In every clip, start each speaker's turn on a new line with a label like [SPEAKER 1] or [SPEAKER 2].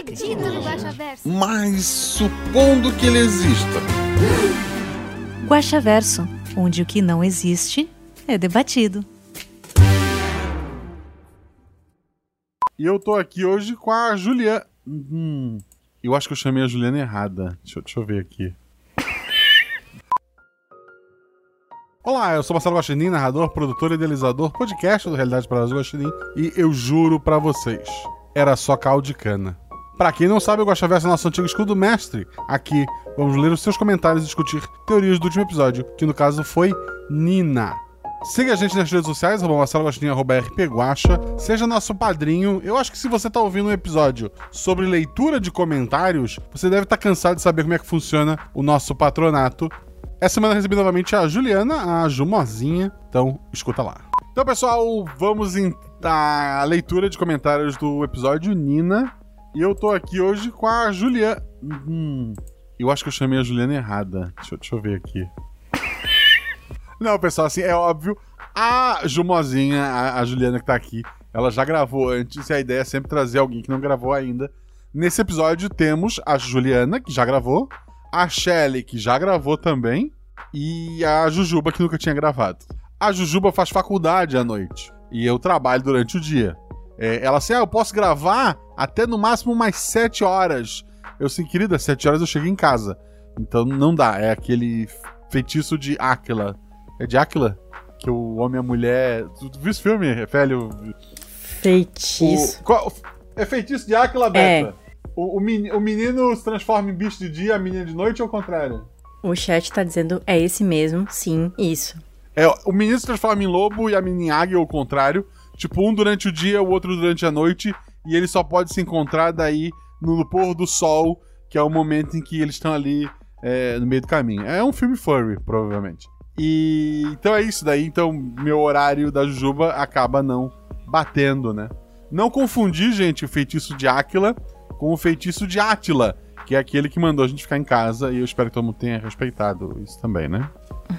[SPEAKER 1] acredito no Guaxaverso.
[SPEAKER 2] Mas supondo que ele exista.
[SPEAKER 3] Guaxaverso, onde o que não existe é debatido.
[SPEAKER 2] E eu tô aqui hoje com a Juliana. Hum, eu acho que eu chamei a Juliana errada. Deixa, eu- deixa eu ver aqui. Olá, eu sou Marcelo Guaxinim, narrador, produtor, idealizador, podcast do Realidade para os Guaxinim. E eu juro pra vocês, era só caldo de cana. Pra quem não sabe, o Guaxaverso é nosso antigo escudo mestre. Aqui, vamos ler os seus comentários e discutir teorias do último episódio, que no caso foi Nina. Siga a gente nas redes sociais, arroba Marcelo Agostinho, arroba RP Guaxa. Seja nosso padrinho. Eu acho que se você tá ouvindo um episódio sobre leitura de comentários, você deve estar cansado de saber como é que funciona o nosso patronato. Essa semana eu recebi novamente a Juliana, a Jumozinha. Então, escuta lá. Então, pessoal, vamos em a leitura de comentários do episódio Nina. E eu tô aqui hoje com a Juliana. Hum, eu acho que eu chamei a Juliana errada. Deixa, deixa eu ver aqui. Não, pessoal, assim, é óbvio. A Jumozinha, a, a Juliana que tá aqui, ela já gravou antes e a ideia é sempre trazer alguém que não gravou ainda. Nesse episódio temos a Juliana, que já gravou, a Shelly, que já gravou também, e a Jujuba, que nunca tinha gravado. A Jujuba faz faculdade à noite e eu trabalho durante o dia. É, ela assim, ah, eu posso gravar até no máximo mais 7 horas. Eu assim, querida, 7 horas eu chego em casa. Então não dá, é aquele feitiço de Áquila. É de Áquila? Que o homem e a mulher. Tu, viu esse filme, velho?
[SPEAKER 4] Feitiço.
[SPEAKER 2] O, qual- é feitiço de Áquila, Beta? O, o, meni- o menino se transforma em bicho de dia, a menina de noite ou ao contrário?
[SPEAKER 4] O chat tá dizendo é esse mesmo, sim, isso.
[SPEAKER 2] É, o menino se transforma em lobo e a menina em águia ou ao contrário. Tipo, um durante o dia, o outro durante a noite. E ele só pode se encontrar daí no, pôr do sol, que é o momento em que eles estão ali é, no meio do caminho. É um filme furry, provavelmente. E então é isso daí. Então, meu horário da Jujuba acaba não batendo, né? Não confundir, gente, o feitiço de Áquila com o feitiço de Átila, que é aquele que mandou a gente ficar em casa. E eu espero que todo mundo tenha respeitado isso também, né?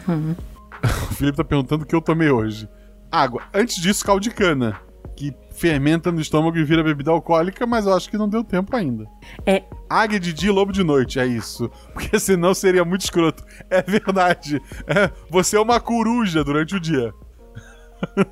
[SPEAKER 2] O Felipe tá perguntando o que eu tomei hoje. Água. Antes disso, caldo de cana. Que fermenta no estômago e vira bebida alcoólica, mas eu acho que não deu tempo ainda.
[SPEAKER 4] É.
[SPEAKER 2] Águia de dia e lobo de noite, é isso. Porque senão seria muito escroto. É verdade. É, você é uma coruja durante o dia.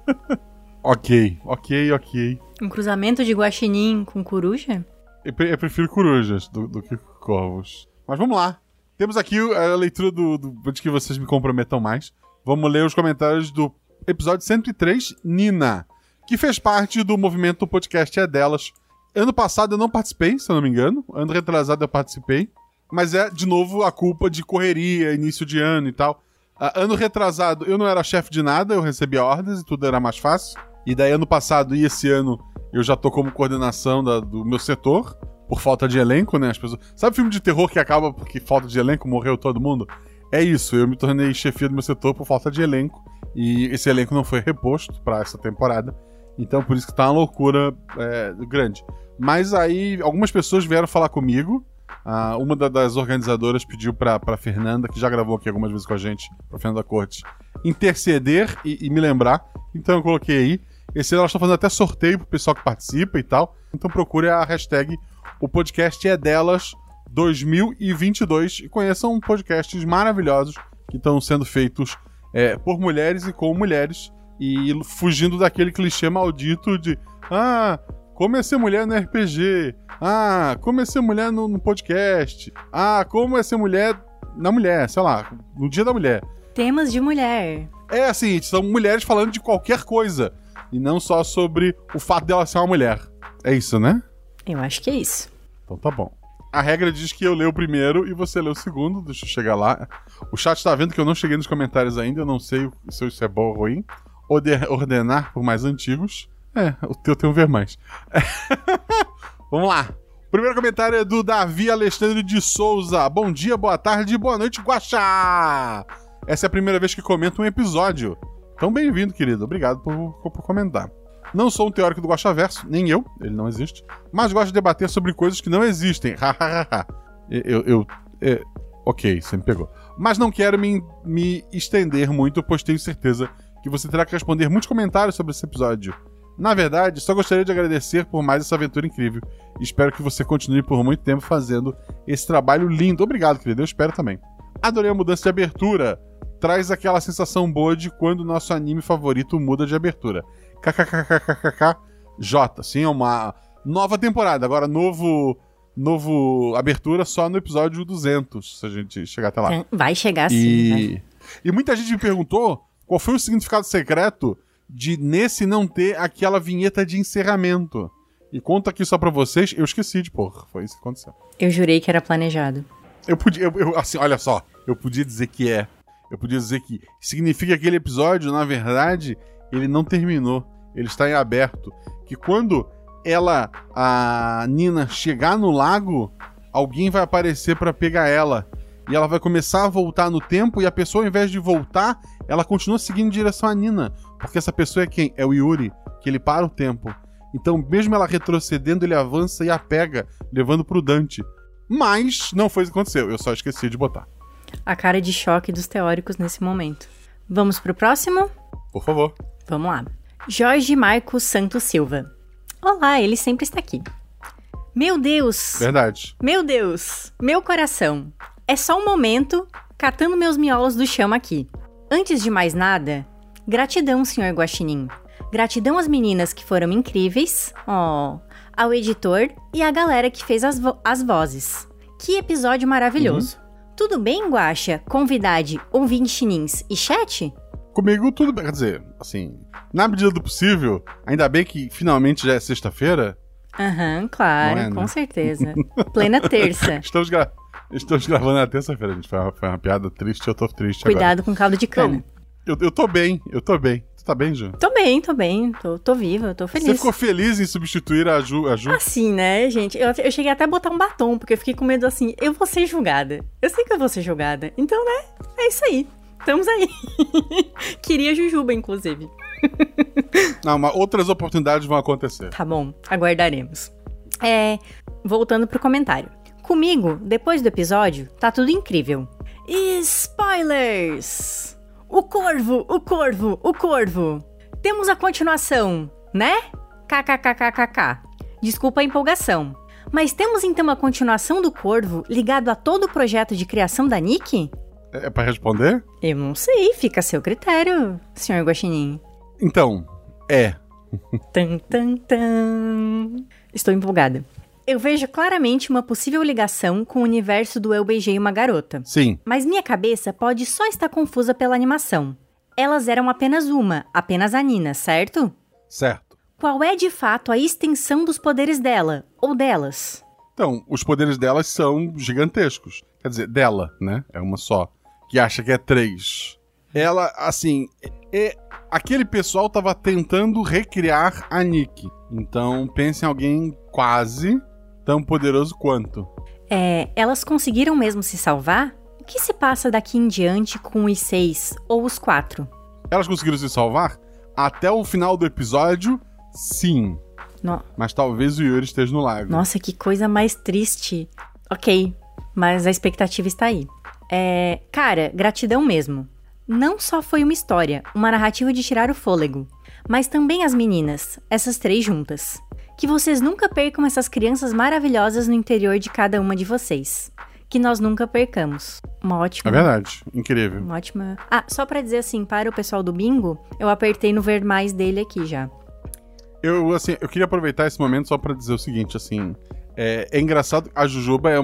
[SPEAKER 2] ok, ok, ok.
[SPEAKER 4] Um cruzamento de guaxinim com coruja?
[SPEAKER 2] Eu, pre- eu prefiro corujas do, do que corvos. Mas vamos lá. Temos aqui a leitura do, do, de que vocês me comprometam mais. Vamos ler os comentários do episódio 103, Nina, que fez parte do movimento podcast É Delas. Ano passado eu não participei, se eu não me engano. Ano retrasado eu participei. Mas é, de novo, a culpa de correria, início de ano e tal. Ah, ano retrasado eu não era chefe de nada, eu recebia ordens e tudo era mais fácil. E daí ano passado e esse ano eu já tô como coordenação da- do meu setor, por falta de elenco, né? As pessoas... Sabe filme de terror que acaba porque falta de elenco, morreu todo mundo? É isso, eu me tornei chefia do meu setor por falta de elenco. E esse elenco não foi reposto pra essa temporada. Então por isso que tá uma loucura é, grande. Mas aí algumas pessoas vieram falar comigo. Ah, uma da- das organizadoras pediu pra, pra Fernanda, que já gravou aqui algumas vezes com a gente, pra Fernanda Cortes, interceder e, e me lembrar. Então eu coloquei aí. Esse ano elas estão fazendo até sorteio pro pessoal que participa e tal. Então procure a hashtag O Podcast é Delas 2022 e conheçam podcasts maravilhosos que estão sendo feitos é, por mulheres e com mulheres. E fugindo daquele clichê maldito de Ah, como é ser mulher no RPG? Ah, como é ser mulher no, no podcast? Ah, como é ser mulher na mulher, sei lá, no dia da mulher.
[SPEAKER 4] Temas de mulher.
[SPEAKER 2] É assim, são mulheres falando de qualquer coisa. E não só sobre o fato dela ser uma mulher. É isso, né?
[SPEAKER 4] Eu acho que é isso.
[SPEAKER 2] Então tá bom. A regra diz que eu leio o primeiro e você lê o segundo. Deixa eu chegar lá. O chat tá vendo que eu não cheguei nos comentários ainda. Eu não sei se isso é bom ou ruim. Orde- Ordenar por mais antigos. É, o teu tem um ver mais. Vamos lá. Primeiro comentário é do Davi Alexandre de Souza. Bom dia, boa tarde, boa noite, Guaxá! Essa é a primeira vez que comento um episódio. Então, bem-vindo, querido. Obrigado por, por comentar. Não sou um teórico do Guaxaverso, nem eu, ele não existe, mas gosto de debater sobre coisas que não existem. eu, eu, é, ok, você me pegou. Mas não quero me, me estender muito, pois tenho certeza que você terá que responder muitos comentários sobre esse episódio. Na verdade, só gostaria de agradecer por mais essa aventura incrível. Espero que você continue por muito tempo fazendo esse trabalho lindo. Obrigado, querido. Eu espero também. Adorei a mudança de abertura. Traz aquela sensação boa de quando o nosso anime favorito muda de abertura. KKKKKK J. Sim, é uma nova temporada. Agora, novo novo abertura só no episódio 200, se a gente chegar até lá.
[SPEAKER 4] Vai chegar sim.
[SPEAKER 2] E,
[SPEAKER 4] né?
[SPEAKER 2] e muita gente me perguntou qual foi o significado secreto de nesse não ter aquela vinheta de encerramento. E conta aqui só pra vocês, eu esqueci de porra, foi isso que aconteceu.
[SPEAKER 4] Eu jurei que era planejado.
[SPEAKER 2] Eu podia, eu, eu, assim, olha só, eu podia dizer que é. Eu podia dizer que significa que aquele episódio, na verdade, ele não terminou. Ele está em aberto. Que quando ela, a Nina, chegar no lago, alguém vai aparecer para pegar ela. E ela vai começar a voltar no tempo, e a pessoa, ao invés de voltar, ela continua seguindo em direção à Nina. Porque essa pessoa é quem? É o Yuri, que ele para o tempo. Então, mesmo ela retrocedendo, ele avança e a pega, levando pro Dante. Mas não foi isso que aconteceu, eu só esqueci de botar.
[SPEAKER 4] A cara de choque dos teóricos nesse momento. Vamos pro próximo?
[SPEAKER 2] Por favor.
[SPEAKER 4] Vamos lá. Jorge Marcos Santos Silva. Olá, ele sempre está aqui. Meu Deus!
[SPEAKER 2] Verdade.
[SPEAKER 4] Meu Deus! Meu coração! É só um momento, catando meus miolos do chão aqui. Antes de mais nada, gratidão, senhor Guaxinim. Gratidão às meninas que foram incríveis, ó, oh, ao editor e à galera que fez as, vo as vozes. Que episódio maravilhoso. Uhum. Tudo bem, Guaxa, convidade, ouvinte chinins e chat?
[SPEAKER 2] Comigo tudo bem, quer dizer, assim, na medida do possível, ainda bem que finalmente já é sexta-feira.
[SPEAKER 4] Aham, uhum, claro, é, com né? certeza. Plena terça.
[SPEAKER 2] Estamos, gra Estamos gravando na terça-feira, gente. Foi uma, foi uma, piada triste, eu tô triste
[SPEAKER 4] Cuidado
[SPEAKER 2] agora.
[SPEAKER 4] com caldo de cana.
[SPEAKER 2] eu, eu tô bem, eu tô bem. Tu tá bem, Ju?
[SPEAKER 4] Tô bem, tô bem. Tô, tô viva, tô feliz.
[SPEAKER 2] Você ficou feliz em substituir a Ju? A Ju?
[SPEAKER 4] Assim, né, gente? Eu, eu cheguei até a botar um batom, porque eu fiquei com medo assim, eu vou ser julgada. Eu sei que eu vou ser julgada. Então, né, é isso aí. Estamos aí. Queria Jujuba, inclusive.
[SPEAKER 2] Não, mas outras oportunidades vão acontecer.
[SPEAKER 4] Tá bom, aguardaremos. É, voltando pro comentário. Comigo, depois do episódio, tá tudo incrível. Spoilers! O corvo, o corvo, o corvo. Temos a continuação, né? KKKKKK. Desculpa a empolgação. Mas temos então a continuação do Corvo ligado a todo o projeto de criação da Nick?
[SPEAKER 2] É, é para responder?
[SPEAKER 4] Eu não sei, fica a seu critério, senhor Guaxinim.
[SPEAKER 2] Então, é.
[SPEAKER 4] tan, tan, tan. Estou empolgada. Eu vejo claramente uma possível ligação com o universo do Eu Beijei Uma Garota.
[SPEAKER 2] Sim.
[SPEAKER 4] Mas minha cabeça pode só estar confusa pela animação. Elas eram apenas uma, apenas a Nina, certo?
[SPEAKER 2] Certo.
[SPEAKER 4] Qual é de fato a extensão dos poderes dela, ou delas?
[SPEAKER 2] Então, os poderes delas são gigantescos. Quer dizer, dela, né? É uma só. Que acha que é três. Ela, assim, é, aquele pessoal tava tentando recriar a Nick. Então, pense em alguém quase tão poderoso quanto.
[SPEAKER 4] É, elas conseguiram mesmo se salvar? O que se passa daqui em diante com os seis ou os quatro?
[SPEAKER 2] Elas conseguiram se salvar? Até o final do episódio, sim. No... Mas talvez o Yuri esteja no lago.
[SPEAKER 4] Nossa, que coisa mais triste. Ok, mas a expectativa está aí. É, cara, gratidão mesmo. Não só foi uma história, uma narrativa de tirar o fôlego, mas também as meninas, essas três juntas. Que vocês nunca percam essas crianças maravilhosas no interior de cada uma de vocês. Que nós nunca percamos. Uma ótima.
[SPEAKER 2] É verdade, incrível.
[SPEAKER 4] Uma ótima. Ah, só para dizer assim, para o pessoal do bingo, eu apertei no ver mais dele aqui já.
[SPEAKER 2] Eu, assim, eu queria aproveitar esse momento só para dizer o seguinte, assim. É, é engraçado, a Jujuba é,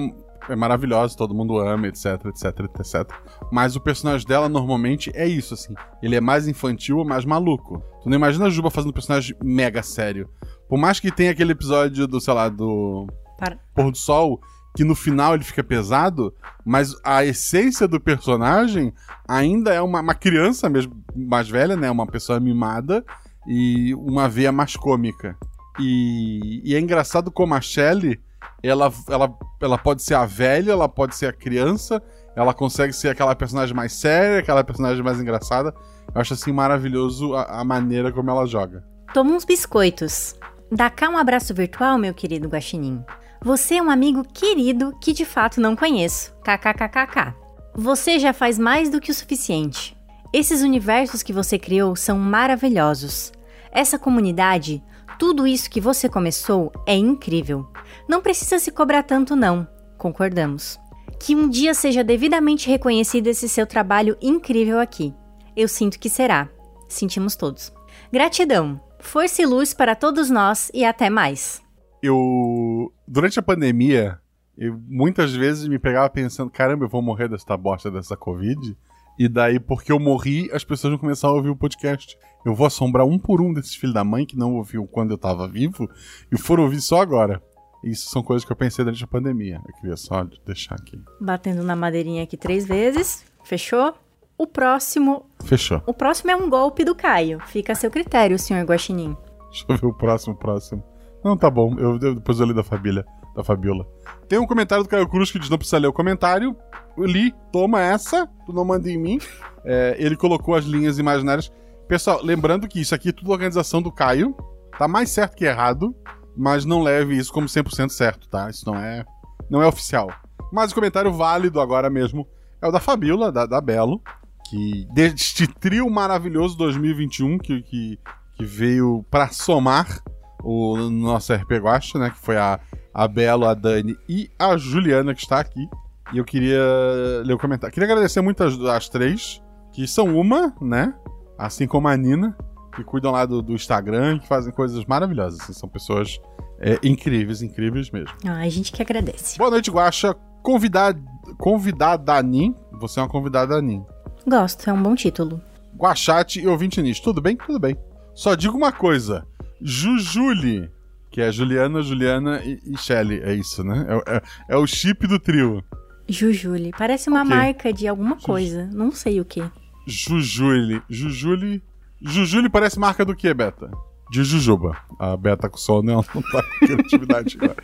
[SPEAKER 2] é maravilhosa, todo mundo ama, etc, etc, etc. Mas o personagem dela normalmente é isso, assim. Ele é mais infantil ou mais maluco. Tu não imagina a Juba fazendo um personagem mega sério. Por mais que tenha aquele episódio do, sei lá, do Para. Pôr do Sol, que no final ele fica pesado, mas a essência do personagem ainda é uma, uma criança mesmo, mais velha, né? Uma pessoa mimada e uma veia mais cômica. E, e é engraçado como a Shelley ela, ela, ela pode ser a velha, ela pode ser a criança, ela consegue ser aquela personagem mais séria, aquela personagem mais engraçada. Eu acho assim maravilhoso a, a maneira como ela joga.
[SPEAKER 4] Toma uns biscoitos. Dá cá um abraço virtual, meu querido Guaxinim. Você é um amigo querido que de fato não conheço. KKKKK. Você já faz mais do que o suficiente. Esses universos que você criou são maravilhosos. Essa comunidade, tudo isso que você começou é incrível. Não precisa se cobrar tanto, não. Concordamos. Que um dia seja devidamente reconhecido esse seu trabalho incrível aqui. Eu sinto que será. Sentimos todos. Gratidão. Força e luz para todos nós e até mais.
[SPEAKER 2] Eu. Durante a pandemia, eu muitas vezes me pegava pensando: caramba, eu vou morrer dessa bosta dessa Covid. E daí, porque eu morri, as pessoas vão começar a ouvir o podcast. Eu vou assombrar um por um desses filhos da mãe que não ouviu quando eu tava vivo e foram ouvir só agora. Isso são coisas que eu pensei durante a pandemia. Eu queria só deixar aqui.
[SPEAKER 4] Batendo na madeirinha aqui três vezes. Fechou? O próximo.
[SPEAKER 2] Fechou.
[SPEAKER 4] O próximo é um golpe do Caio. Fica a seu critério, senhor Guaxinim.
[SPEAKER 2] Deixa eu ver o próximo, próximo. Não, tá bom. Eu, eu- depois eu li da Fabíola. Da Fabiola. Tem um comentário do Caio Cruz que diz: não precisa ler o comentário. Eu li, toma essa, tu não manda em mim. É, ele colocou as linhas imaginárias. Pessoal, lembrando que isso aqui é tudo organização do Caio. Tá mais certo que errado, mas não leve isso como 100% certo, tá? Isso não é, não é oficial. Mas o comentário válido agora mesmo é o da Fabiola, da, da Belo, que deste trio maravilhoso 2021 que, que, que veio pra somar o nosso RP Guacha, né? Que foi a, a Belo, a Dani e a Juliana que está aqui. E eu queria ler o comentário. Queria agradecer muito as, as três, que são uma, né? Assim como a Nina, que cuidam lá do, do Instagram, que fazem coisas maravilhosas. assim, são pessoas é, incríveis, incríveis mesmo.
[SPEAKER 4] Ah, a gente que agradece.
[SPEAKER 2] Boa noite, Guaxa. Convidar, convidada Nin. Você é uma convidada Nin.
[SPEAKER 4] Gosto, é um bom título.
[SPEAKER 2] Guachate e ouvinte Nis. Tudo bem? Tudo bem. Só digo uma coisa. Jujuli, que é Juliana, Juliana e, e Shelly. É isso, né? É, é- é o chip do trio.
[SPEAKER 4] Jujuli. Parece uma
[SPEAKER 2] Ok.
[SPEAKER 4] marca de alguma coisa. Não sei o que.
[SPEAKER 2] Jujuli. Jujuli. Jujuli parece marca do que, Beta? De Jujuba. A Beta com sono ela não tá com criatividade agora.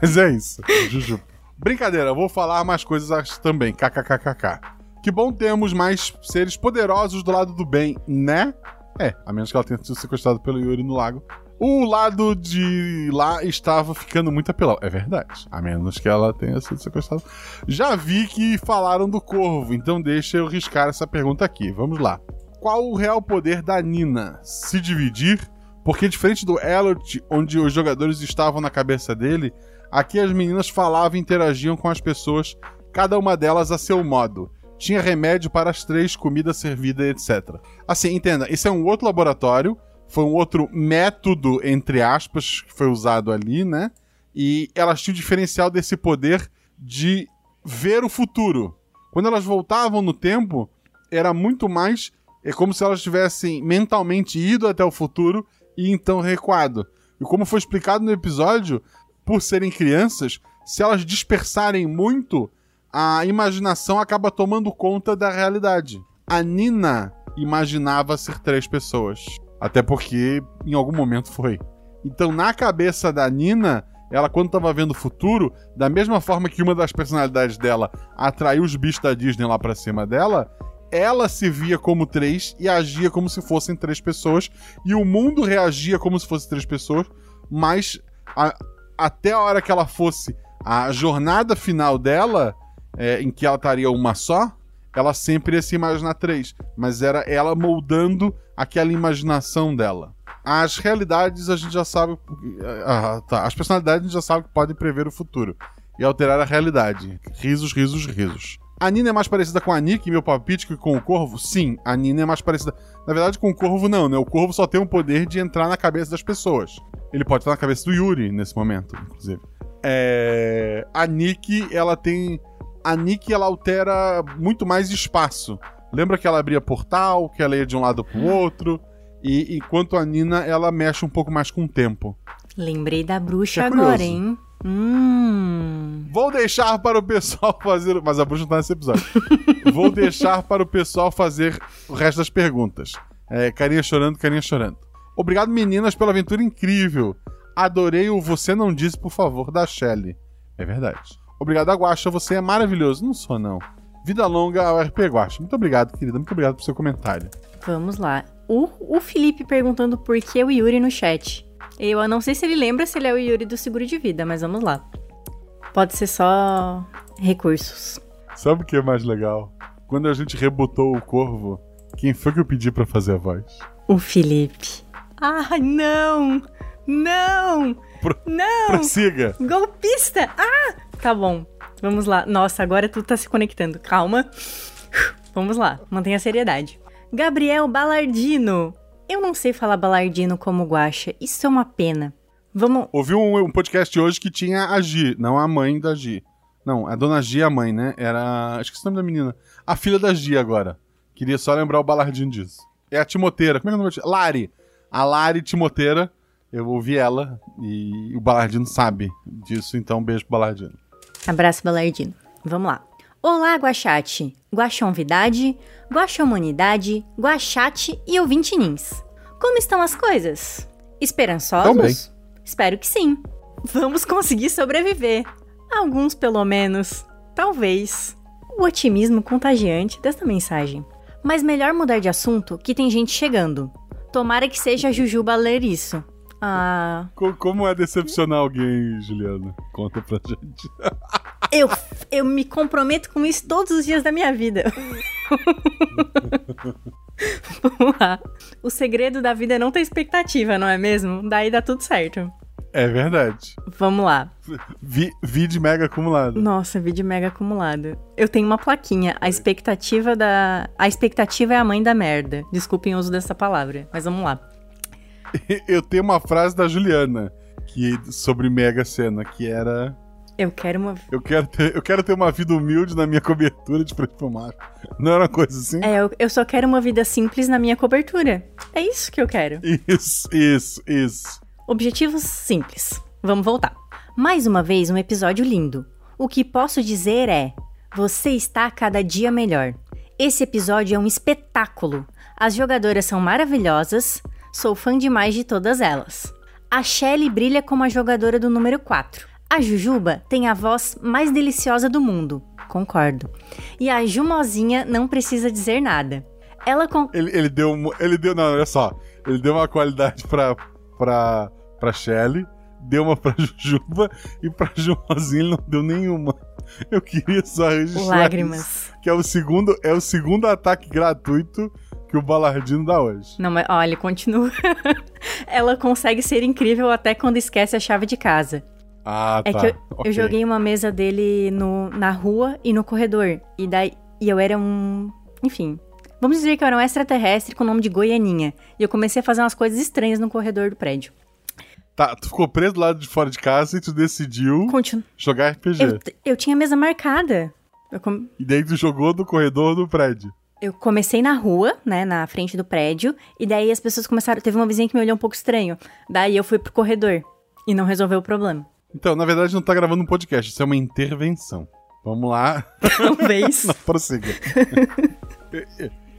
[SPEAKER 2] Mas é isso. Jujuba. Brincadeira, vou falar mais coisas também. KKKKK. Que bom termos mais seres poderosos do lado do bem, né? É, a menos que ela tenha sido sequestrada pelo Yuri no lago. O lado de lá estava ficando muito apelão. É verdade. A menos que ela tenha sido sequestrada. Já vi que falaram do corvo, então deixa eu riscar essa pergunta aqui. Vamos lá. Qual o real poder da Nina? Se dividir? Porque diferente do Elliot, onde os jogadores estavam na cabeça dele, aqui as meninas falavam e interagiam com as pessoas, cada uma delas a seu modo. Tinha remédio para as três, comida servida, etc. Assim, entenda, esse é um outro laboratório, foi um outro método, entre aspas, que foi usado ali, né? E elas tinham o diferencial desse poder de ver o futuro. Quando elas voltavam no tempo, era muito mais. É como se elas tivessem mentalmente ido até o futuro e então recuado. E como foi explicado no episódio, por serem crianças, se elas dispersarem muito, a imaginação acaba tomando conta da realidade. A Nina imaginava ser três pessoas. Até porque em algum momento foi. Então, na cabeça da Nina, ela, quando estava vendo o futuro, da mesma forma que uma das personalidades dela atraiu os bichos da Disney lá pra cima dela, ela se via como três e agia como se fossem três pessoas, e o mundo reagia como se fossem três pessoas, mas a- até a hora que ela fosse a jornada final dela, é, em que ela estaria uma só, ela sempre ia se imaginar três, mas era ela moldando aquela imaginação dela. As realidades a gente já sabe. Ah, tá. As personalidades a gente já sabe que podem prever o futuro e alterar a realidade. Risos, risos, risos. A Nina é mais parecida com a Nick, meu palpite, que com o Corvo? Sim, a Nina é mais parecida. Na verdade, com o Corvo, não, né? O Corvo só tem o poder de entrar na cabeça das pessoas. Ele pode estar na cabeça do Yuri nesse momento, inclusive. É... A Nick, ela tem. A Nick, ela altera muito mais espaço. Lembra que ela abria portal, que ela ia de um lado pro outro. E enquanto a Nina, ela mexe um pouco mais com o tempo.
[SPEAKER 4] Lembrei da bruxa
[SPEAKER 2] É
[SPEAKER 4] agora, hein? Hum.
[SPEAKER 2] Vou deixar para o pessoal fazer. Mas a bruxa não tá nesse episódio. Vou deixar para o pessoal fazer o resto das perguntas. É, carinha chorando, carinha chorando. Obrigado, meninas, pela aventura incrível. Adorei o Você Não Disse, por favor, da Shelley. É verdade. Obrigado, Aguacha. Você é maravilhoso. Não sou, não. Vida longa ao RP Guacha. Muito obrigado, querida. Muito obrigado pelo seu comentário.
[SPEAKER 4] Vamos lá. O, o Felipe perguntando por que o Yuri no chat. Eu não sei se ele lembra se ele é o Yuri do seguro de vida, mas vamos lá. Pode ser só recursos.
[SPEAKER 2] Sabe o que é mais legal? Quando a gente rebutou o corvo, quem foi que eu pedi pra fazer a voz?
[SPEAKER 4] O Felipe. Ai, não! Não!
[SPEAKER 2] Pro-
[SPEAKER 4] Não!
[SPEAKER 2] Prossiga!
[SPEAKER 4] Golpista! Ah! Tá bom. Vamos lá. Nossa, agora tudo tá se conectando. Calma. Vamos lá. Mantenha a seriedade. Gabriel Balardino. Eu não sei falar Balardino como guacha. Isso é uma pena. Vamos.
[SPEAKER 2] Ouvi um, um podcast hoje que tinha a Gi, não a mãe da Gi. Não, a dona Gi é a mãe, né? Era. Acho que esse é o nome da menina. A filha da Gi agora. Queria só lembrar o balardinho disso. É a Timoteira. Como é que é o nome da Lari. A Lari Timoteira. Eu ouvi ela e o Balardino sabe disso, então beijo pro Balardino.
[SPEAKER 4] Abraço, Balardino. Vamos lá. Olá, Guachate, Guaxonvidade, Guaxomunidade, Guachate e ouvintinins. Como estão as coisas? Esperançosos?
[SPEAKER 2] Tão bem.
[SPEAKER 4] Espero que sim. Vamos conseguir sobreviver. Alguns, pelo menos. Talvez. O otimismo contagiante desta mensagem. Mas melhor mudar de assunto que tem gente chegando. Tomara que seja a Jujuba ler isso. Ah,
[SPEAKER 2] Co- como é decepcionar alguém, Juliana? Conta pra gente.
[SPEAKER 4] Eu, eu me comprometo com isso todos os dias da minha vida. Vamos lá. O segredo da vida é não ter expectativa, não é mesmo? Daí dá tudo certo.
[SPEAKER 2] É verdade.
[SPEAKER 4] Vamos lá.
[SPEAKER 2] Vi, vi de mega acumulado.
[SPEAKER 4] Nossa, vídeo mega acumulado. Eu tenho uma plaquinha. A expectativa da. A expectativa é a mãe da merda. Desculpem o uso dessa palavra, mas vamos lá.
[SPEAKER 2] Eu tenho uma frase da Juliana que, sobre Mega Sena, que era.
[SPEAKER 4] Eu quero uma.
[SPEAKER 2] Eu quero, ter, eu quero ter uma vida humilde na minha cobertura de preto. Não era uma coisa assim?
[SPEAKER 4] É, eu, eu só quero uma vida simples na minha cobertura. É isso que eu quero.
[SPEAKER 2] Isso, isso, isso.
[SPEAKER 4] Objetivos simples. Vamos voltar. Mais uma vez, um episódio lindo. O que posso dizer é: você está cada dia melhor. Esse episódio é um espetáculo. As jogadoras são maravilhosas. Sou fã demais de todas elas. A Shelly brilha como a jogadora do número 4. A Jujuba tem a voz mais deliciosa do mundo. Concordo. E a Jumozinha não precisa dizer nada. Ela com...
[SPEAKER 2] Ele, ele deu. Ele deu. Não, olha só. Ele deu uma qualidade pra, pra, pra Shelly, deu uma pra Jujuba e pra Jumozinha ele não deu nenhuma. Eu queria só registrar. isso,
[SPEAKER 4] Lágrimas.
[SPEAKER 2] que é o segundo, é o segundo ataque gratuito que o Balardino dá hoje.
[SPEAKER 4] Não, mas olha, continua. Ela consegue ser incrível até quando esquece a chave de casa.
[SPEAKER 2] Ah,
[SPEAKER 4] É
[SPEAKER 2] tá.
[SPEAKER 4] que eu,
[SPEAKER 2] Ok.
[SPEAKER 4] eu joguei uma mesa dele no, na rua e no corredor. E daí e eu era um. Enfim. Vamos dizer que eu era um extraterrestre com o nome de Goianinha. E eu comecei a fazer umas coisas estranhas no corredor do prédio.
[SPEAKER 2] Tá, tu ficou preso do lado de fora de casa e tu decidiu
[SPEAKER 4] Continu...
[SPEAKER 2] jogar RPG.
[SPEAKER 4] Eu, eu tinha a mesa marcada. Com-
[SPEAKER 2] E daí tu jogou no corredor do prédio.
[SPEAKER 4] eu comecei na rua, né, na frente do prédio. E daí as pessoas começaram. Teve uma vizinha que me olhou um pouco estranho. Daí eu fui pro corredor. E não resolveu o problema.
[SPEAKER 2] Então, na verdade, não tá gravando um podcast, isso é uma intervenção. Vamos lá,
[SPEAKER 4] Talvez.
[SPEAKER 2] não, prossiga.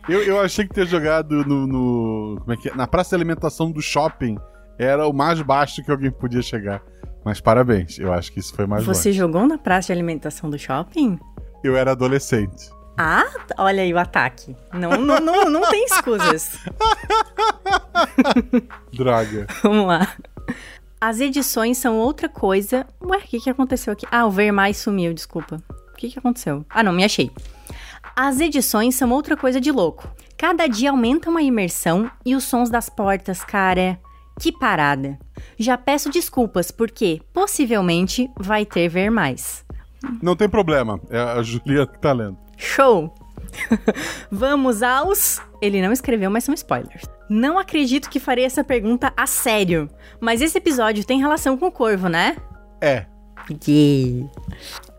[SPEAKER 2] eu, eu achei que ter jogado no, no- Como é que é? Na praça de alimentação do shopping era o mais baixo que alguém podia chegar. Mas parabéns, eu acho que isso foi mais
[SPEAKER 4] Você
[SPEAKER 2] longe.
[SPEAKER 4] jogou na praça de alimentação do shopping?
[SPEAKER 2] Eu era adolescente.
[SPEAKER 4] Ah, olha aí o ataque. Não, não, não, não tem escusas.
[SPEAKER 2] Droga.
[SPEAKER 4] Vamos lá. As edições são outra coisa. Ué, o que, que aconteceu aqui? Ah, o ver mais sumiu, desculpa. O que, que aconteceu? Ah, não, me achei. As edições são outra coisa de louco. Cada dia aumentam a imersão e os sons das portas, cara. Que parada. Já peço desculpas, porque possivelmente vai ter ver mais.
[SPEAKER 2] Não tem problema, é a Juliana que tá lendo.
[SPEAKER 4] Show! Vamos aos. Ele não escreveu, mas são spoilers. Não acredito que farei essa pergunta a sério. Mas esse episódio tem relação com o corvo, né?
[SPEAKER 2] É,
[SPEAKER 4] Yeah.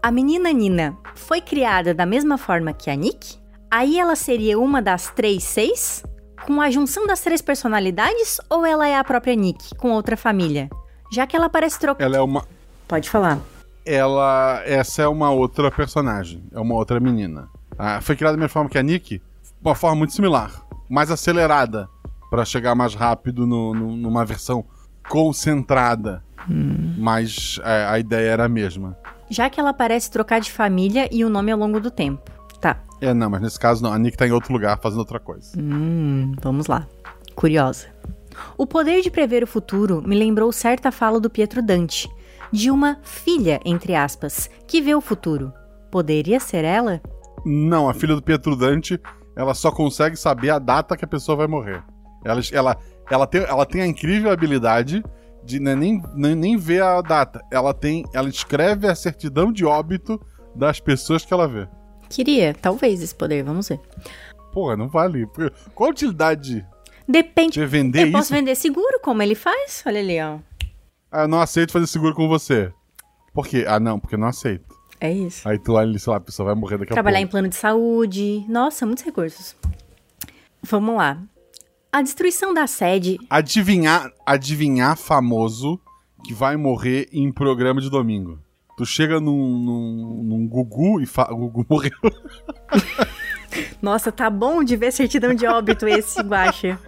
[SPEAKER 4] A menina Nina foi criada da mesma forma que a Nick? Aí ela seria uma das três seis? Com a junção das três personalidades? Ou ela é a própria Nick, com outra família? Já que ela parece trocar.
[SPEAKER 2] ela é uma.
[SPEAKER 4] Pode falar.
[SPEAKER 2] Ela. Essa é uma outra personagem. É uma outra menina. Ah, foi criada da mesma forma que a Nick. Uma forma muito similar. Mais acelerada. Pra chegar mais rápido no- no- numa versão concentrada. Mas é, a ideia era a mesma.
[SPEAKER 4] Já que ela parece trocar de família e o nome ao longo do tempo. Tá.
[SPEAKER 2] É, não, mas nesse caso não. A Nick tá em outro lugar fazendo outra coisa.
[SPEAKER 4] Hum, vamos lá. Curiosa. O poder de prever o futuro me lembrou certa fala do Pietro Dante, de uma filha, entre aspas, que vê o futuro. Poderia ser ela?
[SPEAKER 2] Não, a filha do Pietro Dante, ela só consegue saber a data que a pessoa vai morrer. Ela, ela, ela, tem, ela tem a incrível habilidade de né, nem, nem, nem ver a data. Ela tem. Ela escreve a certidão de óbito das pessoas que ela vê.
[SPEAKER 4] Queria, talvez, esse poder, vamos ver.
[SPEAKER 2] Porra, não vale. Qual a utilidade
[SPEAKER 4] Depende.
[SPEAKER 2] de vender
[SPEAKER 4] Eu
[SPEAKER 2] isso?
[SPEAKER 4] posso vender seguro, como ele faz? Olha ali, ó.
[SPEAKER 2] Ah, eu não aceito fazer seguro com você. Por quê? Ah, não, porque eu não aceito.
[SPEAKER 4] É isso.
[SPEAKER 2] Aí tu olha ali, sei lá, a pessoa vai morrer daqui
[SPEAKER 4] Trabalhar
[SPEAKER 2] a
[SPEAKER 4] em
[SPEAKER 2] pouco.
[SPEAKER 4] plano de saúde. Nossa, muitos recursos. Vamos lá. A destruição da sede.
[SPEAKER 2] Adivinhar, adivinhar famoso que vai morrer em programa de domingo. Tu chega num, num, num Gugu e fala. O Gugu morreu.
[SPEAKER 4] Nossa, tá bom de ver certidão de óbito esse, Guaxa.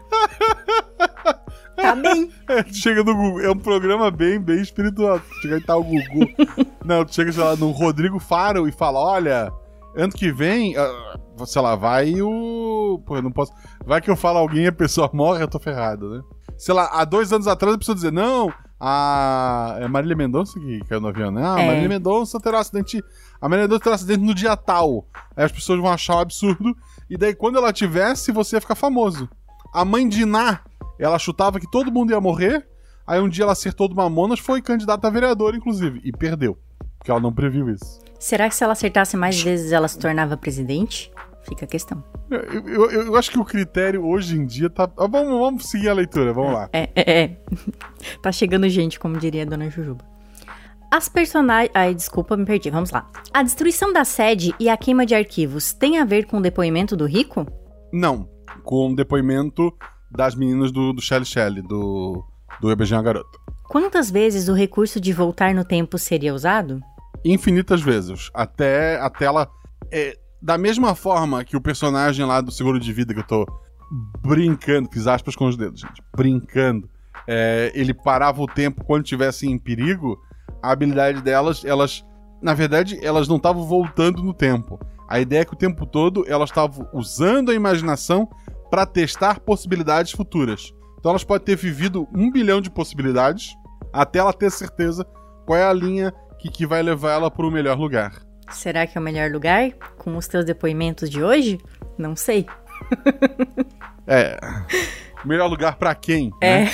[SPEAKER 4] Tá bem.
[SPEAKER 2] É, tu chega no Gugu. É um programa bem, bem espiritual. Tu chega e tá o Gugu. Não, tu chega, sei lá, no Rodrigo Faro e fala: olha, ano que vem, ah, sei lá, vai o. Pô, eu não posso. Vai que eu falo alguém e a pessoa morre, eu tô ferrado, né? Sei lá, há dois anos atrás a pessoa dizer: não, a. É Marília Mendonça que caiu no avião, né? Ah,
[SPEAKER 4] É.
[SPEAKER 2] Marília Mendonça terá um acidente. A Marília Mendonça terá um acidente no dia tal. Aí as pessoas vão achar um absurdo. E daí, quando ela tivesse, você ia ficar famoso. A mãe de Iná, ela chutava que todo mundo ia morrer. Aí um dia ela acertou do Mamonas, foi candidata a vereadora, inclusive. E perdeu. Porque ela não previu isso.
[SPEAKER 4] Será que se ela acertasse mais vezes ela se tornava presidente? Fica a questão.
[SPEAKER 2] Eu, eu- eu acho que o critério hoje em dia tá. Ah, Vamos, vamos seguir a leitura, vamos lá.
[SPEAKER 4] É, é, é. tá chegando gente, como diria a dona Jujuba. As personagens. Ai, desculpa, me perdi. Vamos lá. A destruição da sede e a queima de arquivos tem a ver com o depoimento do rico?
[SPEAKER 2] Não. Com o depoimento das meninas do, do Shelly Shelly, do, do Eu Beijei Garota.
[SPEAKER 4] Quantas vezes o recurso de voltar no tempo seria usado?
[SPEAKER 2] Infinitas vezes. Até, até ela. É, da mesma forma que o personagem lá do seguro de vida que eu tô brincando, fiz aspas com os dedos, gente. Brincando. é, ele parava o tempo quando estivesse em perigo. A habilidade delas, elas. Na verdade, elas não estavam voltando no tempo. A ideia é que o tempo todo elas estavam usando a imaginação para testar possibilidades futuras. Então elas podem ter vivido um bilhão de possibilidades até ela ter certeza qual é a linha que, que vai levar ela para o melhor lugar.
[SPEAKER 4] Será que é o melhor lugar? Com os teus depoimentos de hoje? Não sei.
[SPEAKER 2] É. Melhor lugar para quem?
[SPEAKER 4] É.
[SPEAKER 2] né?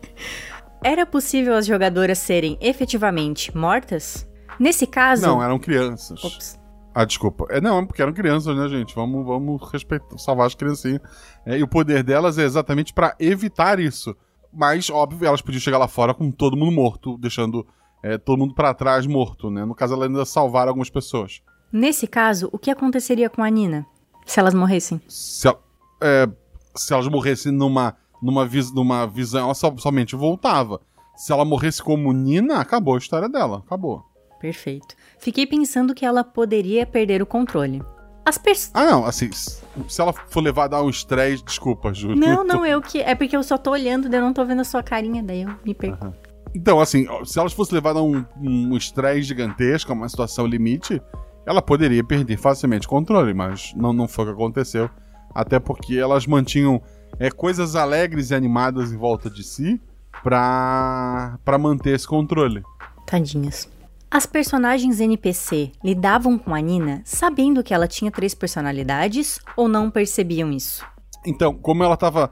[SPEAKER 4] Era possível as jogadoras serem efetivamente mortas? Nesse caso.
[SPEAKER 2] Não, eram crianças.
[SPEAKER 4] Ops.
[SPEAKER 2] Ah, desculpa. É, não, porque eram crianças, né, gente? Vamos, vamos respeitar, salvar as criancinhas. É, e o poder delas é exatamente para evitar isso. Mas, óbvio, elas podiam chegar lá fora com todo mundo morto, deixando é, todo mundo para trás morto, né? No caso, ela ainda salvar algumas pessoas.
[SPEAKER 4] Nesse caso, o que aconteceria com a Nina? Se elas morressem?
[SPEAKER 2] Se, ela- é, se elas morressem numa, numa, vis, numa visão, ela só- somente voltava. Se ela morresse como Nina, acabou a história dela. Acabou.
[SPEAKER 4] Perfeito. Fiquei pensando que ela poderia perder o controle. As pessoas.
[SPEAKER 2] Ah, não, assim, se ela for levada a um estresse, desculpa, Júlio.
[SPEAKER 4] Não, não, eu que. É porque eu só tô olhando, daí eu não tô vendo a sua carinha, daí eu me perco.
[SPEAKER 2] Então, assim, se elas fossem levadas a um um estresse gigantesco, a uma situação limite, ela poderia perder facilmente o controle, mas não, não foi o que aconteceu. Até porque elas mantinham é, coisas alegres e animadas em volta de si pra, pra manter esse controle.
[SPEAKER 4] Tadinhas. As personagens NPC lidavam com a Nina sabendo que ela tinha três personalidades ou não percebiam isso?
[SPEAKER 2] Então, como ela estava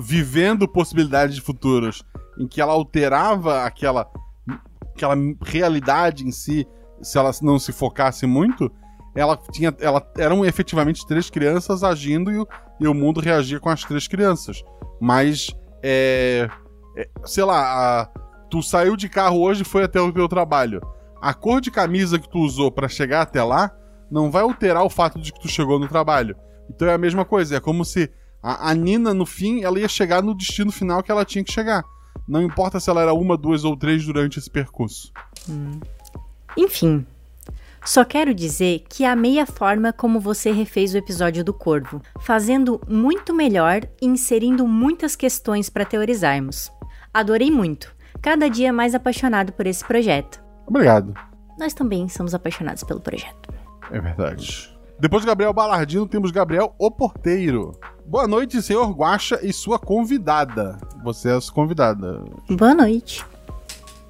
[SPEAKER 2] vivendo possibilidades de futuros em que ela alterava aquela, aquela realidade em si, se ela não se focasse muito, ela tinha, ela eram efetivamente três crianças agindo e o, e o mundo reagia com as três crianças. Mas, é, é, sei lá, a- tu saiu de carro hoje e foi até o teu trabalho. A cor de camisa que tu usou para chegar até lá não vai alterar o fato de que tu chegou no trabalho. Então é a mesma coisa, é como se a, a Nina, no fim, ela ia chegar no destino final que ela tinha que chegar. Não importa se ela era uma, duas ou três durante esse percurso.
[SPEAKER 4] Enfim, só quero dizer que amei a forma como você refez o episódio do Corvo, fazendo muito melhor e inserindo muitas questões para teorizarmos. Adorei muito, cada dia mais apaixonado por esse projeto.
[SPEAKER 2] Obrigado.
[SPEAKER 4] nós também somos apaixonados pelo projeto.
[SPEAKER 2] É verdade. Depois de Gabriel Balardino, temos Gabriel O Porteiro. Boa noite, senhor Guaxa e sua convidada. Você é a convidada.
[SPEAKER 4] Boa noite.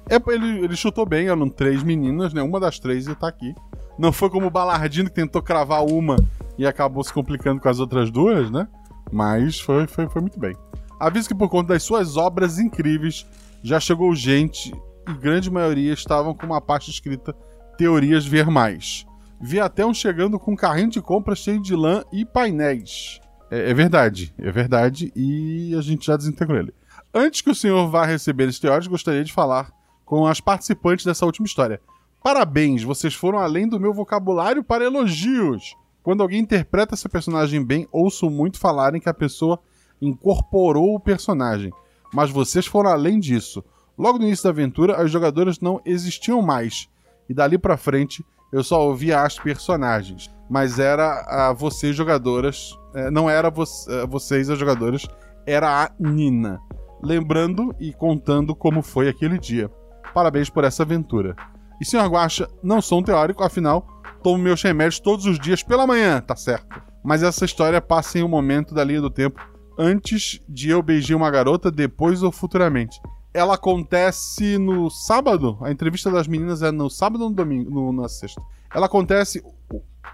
[SPEAKER 2] É, ele, ele chutou bem, eram três meninas, né? Uma das três tá aqui. Não foi como o Balardino que tentou cravar uma e acabou se complicando com as outras duas, né? Mas foi, foi, foi muito bem. Aviso que por conta das suas obras incríveis, já chegou gente e grande maioria estavam com uma pasta escrita Teorias Ver Mais. Vi até um chegando com um carrinho de compra cheio de lã e painéis. É, é verdade, é verdade, e a gente já desintegrou ele. Antes que o senhor vá receber esse teóricos, gostaria de falar com as participantes dessa última história. Parabéns, vocês foram além do meu vocabulário para elogios. Quando alguém interpreta essa personagem bem, ouço muito falarem que a pessoa incorporou o personagem. Mas vocês foram além disso. Logo no início da aventura, as jogadoras não existiam mais. E dali pra frente, eu só ouvia as personagens. Mas era a vocês jogadoras. é, não era é, vocês as jogadoras, era a Nina. Lembrando e contando como foi aquele dia. Parabéns por essa aventura. E senhor Guaxa, não sou um teórico, afinal, tomo meus remédios todos os dias pela manhã, tá certo. Mas essa história passa em um momento da linha do tempo antes de eu beijar uma garota, depois ou futuramente. Ela acontece no sábado? A entrevista das meninas é no sábado ou no domingo? No, na sexta. Ela acontece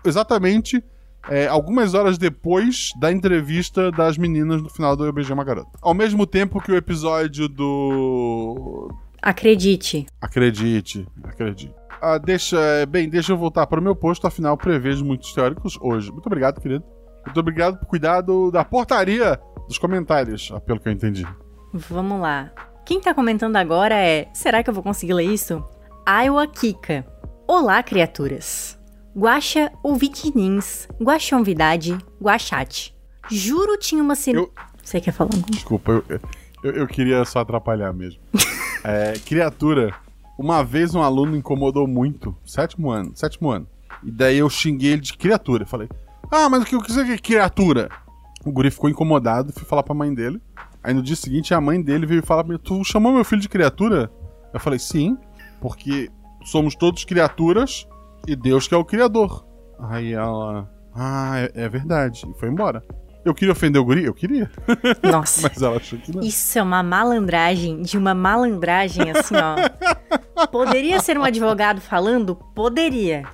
[SPEAKER 2] exatamente é, algumas horas depois da entrevista das meninas no final do Eu Beijei uma Garota. Ao mesmo tempo que o episódio do.
[SPEAKER 4] Acredite.
[SPEAKER 2] Acredite, acredite. Ah, deixa, bem, deixa eu voltar para o meu posto, afinal prevejo muitos teóricos hoje. Muito obrigado, querido. Muito obrigado por cuidar do, da portaria dos comentários, ah, pelo que eu entendi.
[SPEAKER 4] Vamos lá. Quem tá comentando agora é: será que eu vou conseguir ler isso? Iowa Kika. Olá, criaturas. Guaxa ouvidinins, guaxonvidade, guaxate. Juro tinha uma sin...
[SPEAKER 2] Eu-
[SPEAKER 4] Você quer falar?
[SPEAKER 2] Desculpa, eu, eu, eu queria só atrapalhar mesmo. É, criatura, uma vez um aluno incomodou muito, sétimo ano, sétimo ano. E daí eu xinguei ele de criatura. Falei, ah, mas o que, o que você quer criatura? O guri ficou incomodado, fui falar pra mãe dele. Aí no dia seguinte a mãe dele veio falar pra mim, tu chamou meu filho de criatura? Eu falei, sim, porque somos todos criaturas e Deus que é o criador. Aí ela, ah, é, é verdade. E foi embora. Eu queria ofender o guri? Eu queria.
[SPEAKER 4] Nossa.
[SPEAKER 2] Mas ela achou que não.
[SPEAKER 4] Isso é uma malandragem de uma malandragem assim, ó. Poderia ser um advogado falando? Poderia.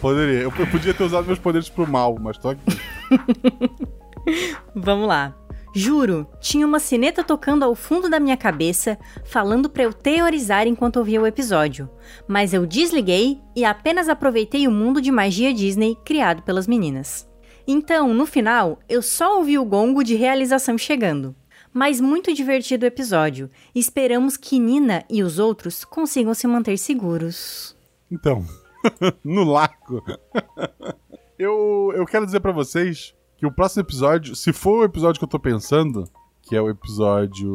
[SPEAKER 2] Poderia. Eu, eu podia ter usado meus poderes pro mal, mas tô aqui.
[SPEAKER 4] Vamos lá. Juro, tinha uma sineta tocando ao fundo da minha cabeça, falando pra eu teorizar enquanto ouvia o episódio. Mas eu desliguei e apenas aproveitei o mundo de magia Disney criado pelas meninas. Então, no final, eu só ouvi o gongo de realização chegando. Mas muito divertido o episódio. Esperamos que Nina e os outros consigam se manter seguros.
[SPEAKER 2] Então, no lago. eu, eu quero dizer pra vocês que o próximo episódio, se for o episódio que eu tô pensando, que é o episódio.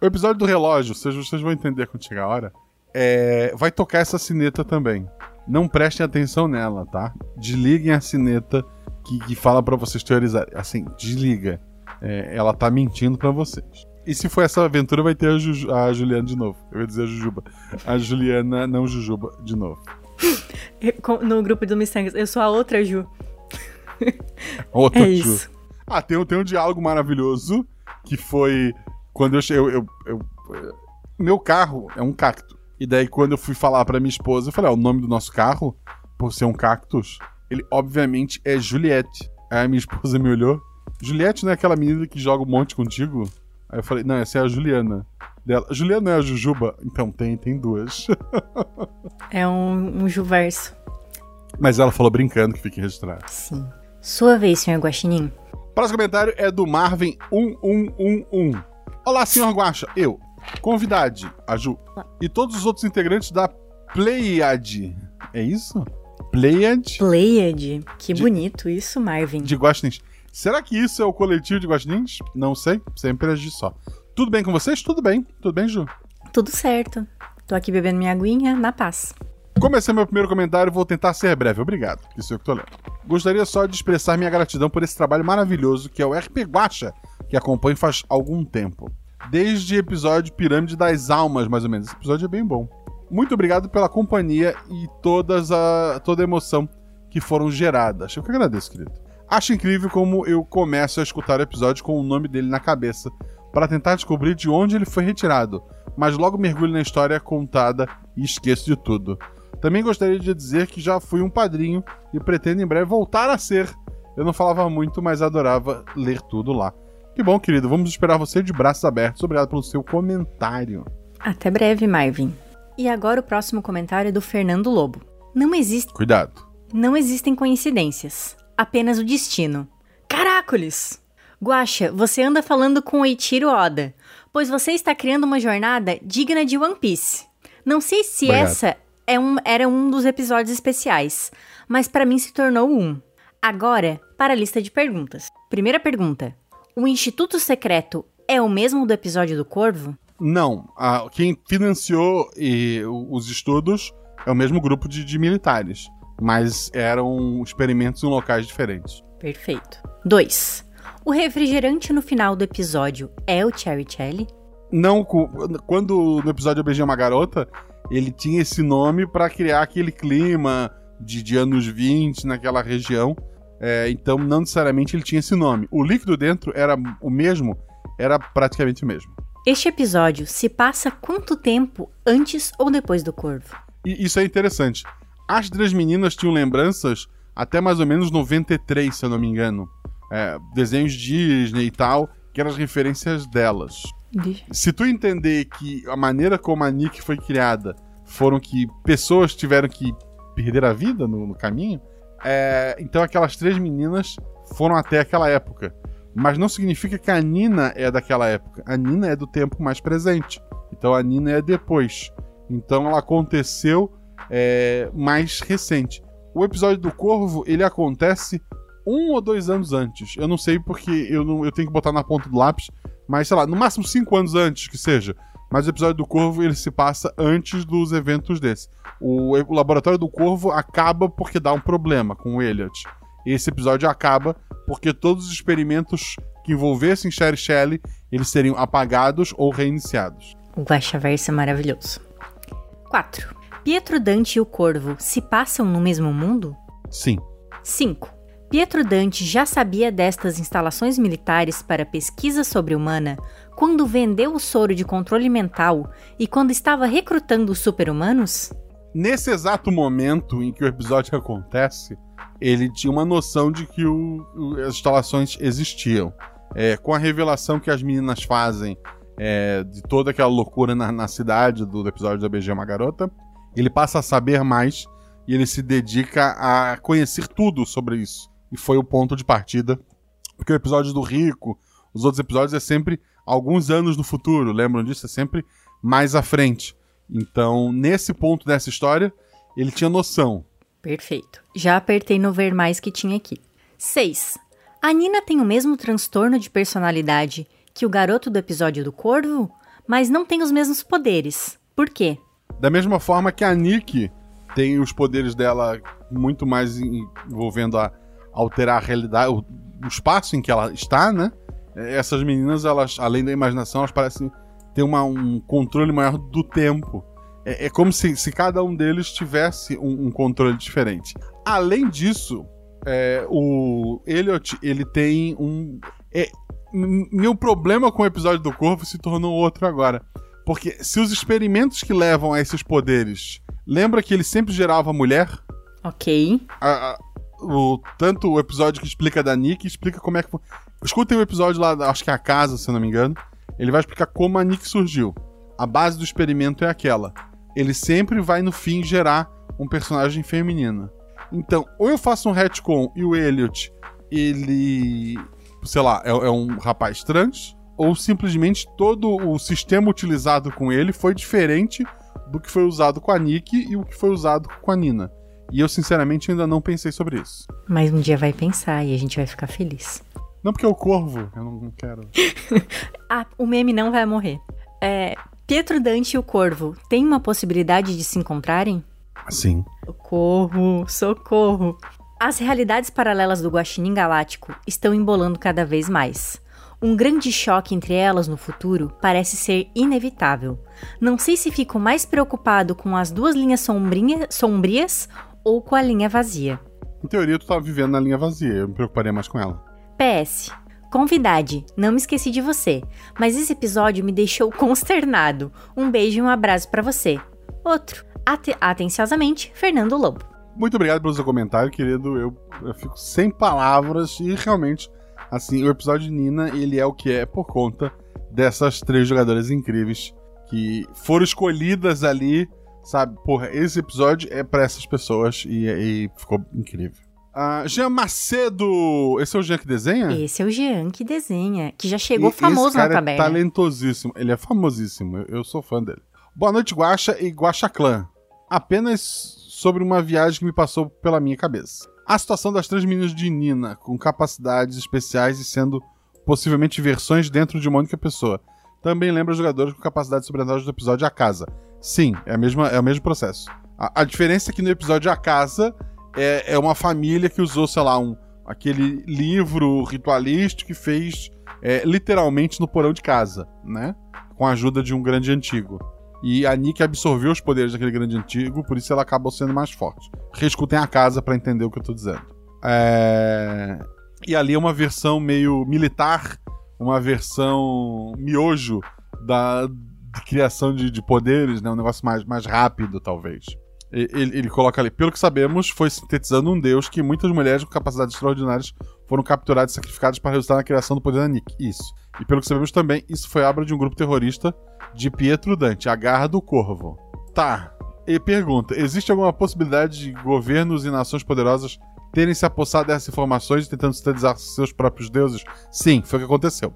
[SPEAKER 2] O episódio do relógio, vocês, vocês vão entender quando chegar a hora. é, vai tocar essa sineta também. Não prestem atenção nela, tá? Desliguem a sineta que, que fala pra vocês teorizarem. Assim, desliga. É, ela tá mentindo pra vocês. E se for essa aventura, vai ter a, Juju- a Juliana de novo. Eu ia dizer a Jujuba. A Juliana, não Jujuba, de novo.
[SPEAKER 4] Com- No grupo do Missangas, eu sou a outra Ju.
[SPEAKER 2] Outra
[SPEAKER 4] É
[SPEAKER 2] Ju.
[SPEAKER 4] isso.
[SPEAKER 2] Ah, tem, um- tem um diálogo maravilhoso que foi quando eu cheguei. Eu, eu- eu- meu carro é um cacto. E daí, quando eu fui falar pra minha esposa, eu falei: ah, o nome do nosso carro, por ser um cactus, ele obviamente é Juliette. Aí a minha esposa me olhou. Juliette não é aquela menina que joga um monte contigo? Aí eu falei: não, essa é a Juliana. Dela, Juliana não é a Jujuba? Então tem, tem duas.
[SPEAKER 4] É um, um Juverso.
[SPEAKER 2] Mas ela falou brincando que fique registrado.
[SPEAKER 4] Sim. Sua vez, senhor Guaxinim.
[SPEAKER 2] Próximo comentário é do Marvin1111. Olá, senhor Guaxa. Eu, convidade, a Ju, e todos os outros integrantes da Pleiad. É isso? Pleiad
[SPEAKER 4] Pleiad. Que
[SPEAKER 2] De-
[SPEAKER 4] bonito isso, Marvin.
[SPEAKER 2] de Guaxinins. Será que isso é o coletivo de Guaxinins? Não sei, sempre agi só. Tudo bem com vocês? Tudo bem. Tudo bem, Ju?
[SPEAKER 4] Tudo certo. Tô aqui bebendo minha aguinha na paz.
[SPEAKER 2] Comecei meu primeiro comentário, vou tentar ser breve, obrigado. Isso é o que tô lendo. Gostaria só de expressar minha gratidão por esse trabalho maravilhoso que é o RP Guacha, que acompanho faz algum tempo. Desde episódio Pirâmide das Almas, mais ou menos. Esse episódio é bem bom. Muito obrigado pela companhia e todas a, toda a emoção que foram geradas. Eu que agradeço, querido. Acho incrível como eu começo a escutar o episódio com o nome dele na cabeça para tentar descobrir de onde ele foi retirado, mas logo mergulho na história contada e esqueço de tudo. Também gostaria de dizer que já fui um padrinho e pretendo em breve voltar a ser. Eu não falava muito, mas adorava ler tudo lá. Que bom, querido. Vamos esperar você de braços abertos. Obrigado pelo seu comentário.
[SPEAKER 4] Até breve, Marvin. E agora o próximo comentário é do Fernando Lobo. Não existe,
[SPEAKER 2] Cuidado.
[SPEAKER 4] não existem coincidências, apenas o destino. Caracoles! Guaxa, você anda falando com o Eiichiro Oda, pois você está criando uma jornada digna de One Piece. Não sei se
[SPEAKER 2] Obrigado.
[SPEAKER 4] essa é um- era um dos episódios especiais, mas para mim se tornou um. Agora, para a lista de perguntas. Primeira pergunta: O Instituto Secreto é o mesmo do episódio do Corvo?
[SPEAKER 2] Não. a- quem financiou e, os estudos é o mesmo grupo de, de militares. Mas eram experimentos em locais diferentes.
[SPEAKER 4] Perfeito. 2. O refrigerante no final do episódio é o Cherry Cherry?
[SPEAKER 2] Não, quando no episódio Eu Beijei uma Garota, ele tinha esse nome pra criar aquele clima de, de anos 20 naquela região. É, então, não necessariamente ele tinha esse nome. O líquido dentro era o mesmo, era praticamente o mesmo.
[SPEAKER 4] Este episódio se passa quanto tempo antes ou depois do Corvo?
[SPEAKER 2] E isso é interessante. As três meninas tinham lembranças até mais ou menos 93, se eu não me engano. É, desenhos Disney e tal, que eram as referências delas. Se tu entender que a maneira como a Nick foi criada foram que pessoas tiveram que perder a vida no, no caminho, é, então aquelas três meninas foram até aquela época. Mas não significa que a Nina é daquela época. A Nina é do tempo mais presente. Então a Nina é depois. Então ela aconteceu é, mais recente. O episódio do Corvo, ele acontece um ou dois anos antes. Eu não sei porque eu, não, eu tenho que botar na ponta do lápis, mas sei lá, no máximo cinco anos antes que seja. Mas o episódio do Corvo ele se passa antes dos eventos desse. O, o laboratório do Corvo acaba porque dá um problema com o Elliot. Esse episódio acaba porque todos os experimentos que envolvessem Sherry Shelley eles seriam apagados ou reiniciados.
[SPEAKER 4] O Guaxaverso é maravilhoso. 4. Pietro Dante e o Corvo se passam no mesmo mundo?
[SPEAKER 2] Sim.
[SPEAKER 4] 5. Pietro Dante já sabia destas instalações militares para pesquisa sobre-humana quando vendeu o soro de controle mental e quando estava recrutando os super-humanos?
[SPEAKER 2] Nesse exato momento em que o episódio acontece, ele tinha uma noção de que o- as instalações existiam. É, com a revelação que as meninas fazem é, de toda aquela loucura na, na cidade do, do episódio da BG Uma Garota, ele passa a saber mais e ele se dedica a conhecer tudo sobre isso. E foi o ponto de partida. Porque o episódio do Rico, os outros episódios é sempre alguns anos no futuro, lembram disso? É sempre mais à frente. Então, nesse ponto dessa história, ele tinha noção.
[SPEAKER 4] Perfeito. Já apertei no ver mais que tinha aqui. 6. A Nina tem o mesmo transtorno de personalidade que o garoto do episódio do Corvo, mas não tem os mesmos poderes. Por quê?
[SPEAKER 2] Da mesma forma que a Nick tem os poderes dela muito mais envolvendo a alterar a realidade, o, o espaço em que ela está, né? Essas meninas, elas, além da imaginação, elas parecem ter uma- um controle maior do tempo. É, é como se, se cada um deles tivesse um, um controle diferente. Além disso, é, o Elliot, ele tem um. É, meu problema com o episódio do Corvo se tornou outro agora. Porque se os experimentos que levam a esses poderes. Lembra que ele sempre gerava mulher?
[SPEAKER 4] Ok.
[SPEAKER 2] A- a- o, tanto o episódio que explica da Nick explica como é que. Escutem o episódio lá, acho que é a casa, se eu não me engano. Ele vai explicar como a Nick surgiu. A base do experimento é aquela. Ele sempre vai no fim gerar um personagem feminina. Então, ou eu faço um retcon e o Elliot, ele. sei lá, é, é um rapaz trans, ou simplesmente todo o sistema utilizado com ele foi diferente do que foi usado com a Nick e o que foi usado com a Nina. E eu, sinceramente, ainda não pensei sobre isso.
[SPEAKER 4] Mas um dia vai pensar e a gente vai ficar feliz.
[SPEAKER 2] Não porque é o corvo, eu não quero.
[SPEAKER 4] Ah, o meme não vai morrer. É, Pietro Dante e o Corvo têm uma possibilidade de se encontrarem?
[SPEAKER 2] Sim.
[SPEAKER 4] Socorro, socorro. As realidades paralelas do Guaxinim Galáctico estão embolando cada vez mais. Um grande choque entre elas no futuro parece ser inevitável. Não sei se fico mais preocupado com as duas linhas sombrinha, sombrias ou com a linha vazia.
[SPEAKER 2] Em teoria, tu tá vivendo na linha vazia, eu me preocuparia mais com ela.
[SPEAKER 4] PS. Convidade, não me esqueci de você, mas esse episódio me deixou consternado. Um beijo e um abraço pra você. Outro. Ate- atenciosamente, Fernando Lobo.
[SPEAKER 2] Muito obrigado pelo seu comentário, querido. Eu, eu fico sem palavras e realmente, assim, o episódio de Nina, ele é o que é por conta dessas três jogadoras incríveis que foram escolhidas ali, sabe? Porra, esse episódio é pra essas pessoas e, e ficou incrível. Ah, Jean Macedo, esse é o Jean que desenha?
[SPEAKER 4] Esse é o Jean que desenha, que já chegou
[SPEAKER 2] E
[SPEAKER 4] famoso
[SPEAKER 2] esse cara
[SPEAKER 4] na taberna.
[SPEAKER 2] É talentosíssimo. Ele é famosíssimo. Eu, eu sou fã dele. Boa noite, Guaxa e Guaxa Clã. Apenas sobre uma viagem que me passou pela minha cabeça. A situação das três meninas de Nina, com capacidades especiais e sendo possivelmente versões dentro de uma única pessoa. Também lembra os jogadores com capacidades sobrenaturais do episódio A Casa. Sim, é, a mesma, é o mesmo processo. A, a diferença é que no episódio A Casa é, é uma família que usou, sei lá, um, aquele livro ritualístico que fez é, literalmente no porão de casa, né? Com a ajuda de um grande antigo. E a Nick absorveu os poderes daquele grande antigo, por isso ela acabou sendo mais forte. Reescutem a casa pra entender o que eu tô dizendo. É... E ali é uma versão meio militar, uma versão miojo da criação de, de poderes, né? Um negócio mais, mais rápido, talvez. Ele, ele coloca ali, pelo que sabemos, foi sintetizando um deus que muitas mulheres com capacidades extraordinárias foram capturadas e sacrificadas para resultar na criação do poder da Nick. Isso. E pelo que sabemos também, isso foi obra de um grupo terrorista de Pietro Dante, a Garra do Corvo. Tá. E pergunta: existe alguma possibilidade de governos e nações poderosas terem se apossado dessas informações e tentando sintetizar seus próprios deuses? Sim, foi o que aconteceu.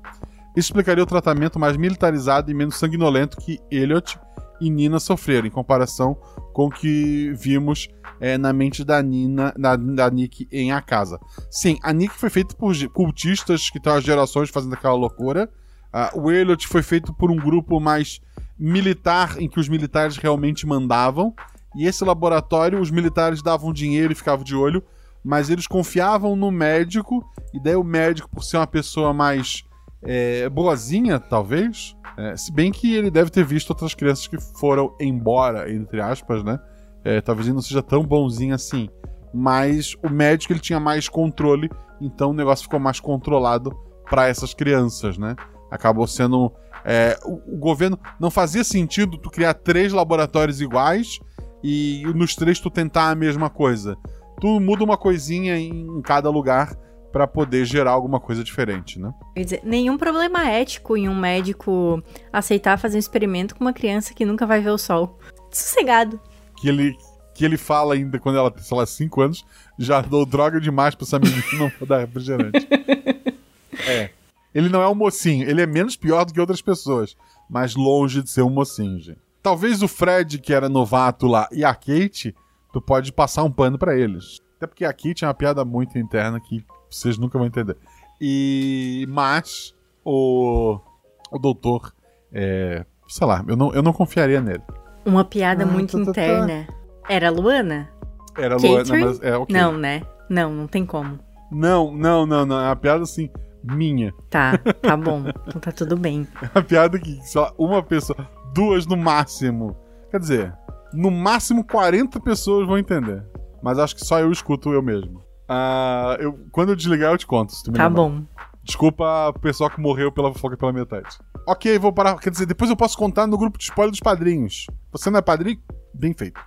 [SPEAKER 2] Explicaria o tratamento mais militarizado e menos sanguinolento que Elliot e Nina sofreram, em comparação com o que vimos é, na mente da Nina, da, da Nick em A Casa. Sim, a Nick foi feita por cultistas que estão há gerações fazendo aquela loucura. Ah, o Elliot foi feito por um grupo mais militar, em que os militares realmente mandavam. E esse laboratório, os militares davam dinheiro e ficavam de olho, mas eles confiavam no médico, e daí o médico, por ser uma pessoa mais é, boazinha, talvez. é, se bem que ele deve ter visto outras crianças que foram embora, entre aspas, né? É, talvez ele não seja tão bonzinho assim. Mas o médico ele tinha mais controle, então o negócio ficou mais controlado para essas crianças, né? Acabou sendo. é, o, o governo. Não fazia sentido tu criar três laboratórios iguais e nos três tu tentar a mesma coisa. Tu muda uma coisinha em cada lugar para poder gerar alguma coisa diferente, né?
[SPEAKER 4] Quer dizer, nenhum problema ético em um médico aceitar fazer um experimento com uma criança que nunca vai ver o sol. Sossegado.
[SPEAKER 2] que ele, que ele fala ainda quando ela tem, sei lá, 5 anos, já dou droga demais pra essa menina não vou dar refrigerante. é. Ele não é um mocinho, ele é menos pior do que outras pessoas, mas longe de ser um mocinho, gente. Talvez o Fred, que era novato lá, e a Kate, tu pode passar um pano pra eles. Até porque a Kate é uma piada muito interna que vocês nunca vão entender. E. Mas, o. O doutor, é. Sei lá, eu não, eu não confiaria nele.
[SPEAKER 4] Uma piada
[SPEAKER 2] Ah,
[SPEAKER 4] muito
[SPEAKER 2] tá, tá, tá.
[SPEAKER 4] interna. Era a Luana?
[SPEAKER 2] Era a Luana, mas é ok.
[SPEAKER 4] Não, né? Não, não tem como.
[SPEAKER 2] Não, não, não, não. É uma piada assim, minha.
[SPEAKER 4] Tá, tá bom. então tá tudo bem.
[SPEAKER 2] É uma piada que só uma pessoa, duas no máximo. Quer dizer, no máximo 40 pessoas vão entender. Mas acho que só eu escuto eu mesmo. Ah, eu, quando eu desligar, eu te conto. Se tu me
[SPEAKER 4] Tá
[SPEAKER 2] lembrar.
[SPEAKER 4] bom.
[SPEAKER 2] Desculpa o pessoal que morreu pela fofoca pela metade. Ok, vou parar. Quer dizer, depois eu posso contar no grupo de spoiler dos padrinhos. Você não é padrinho? Bem feito.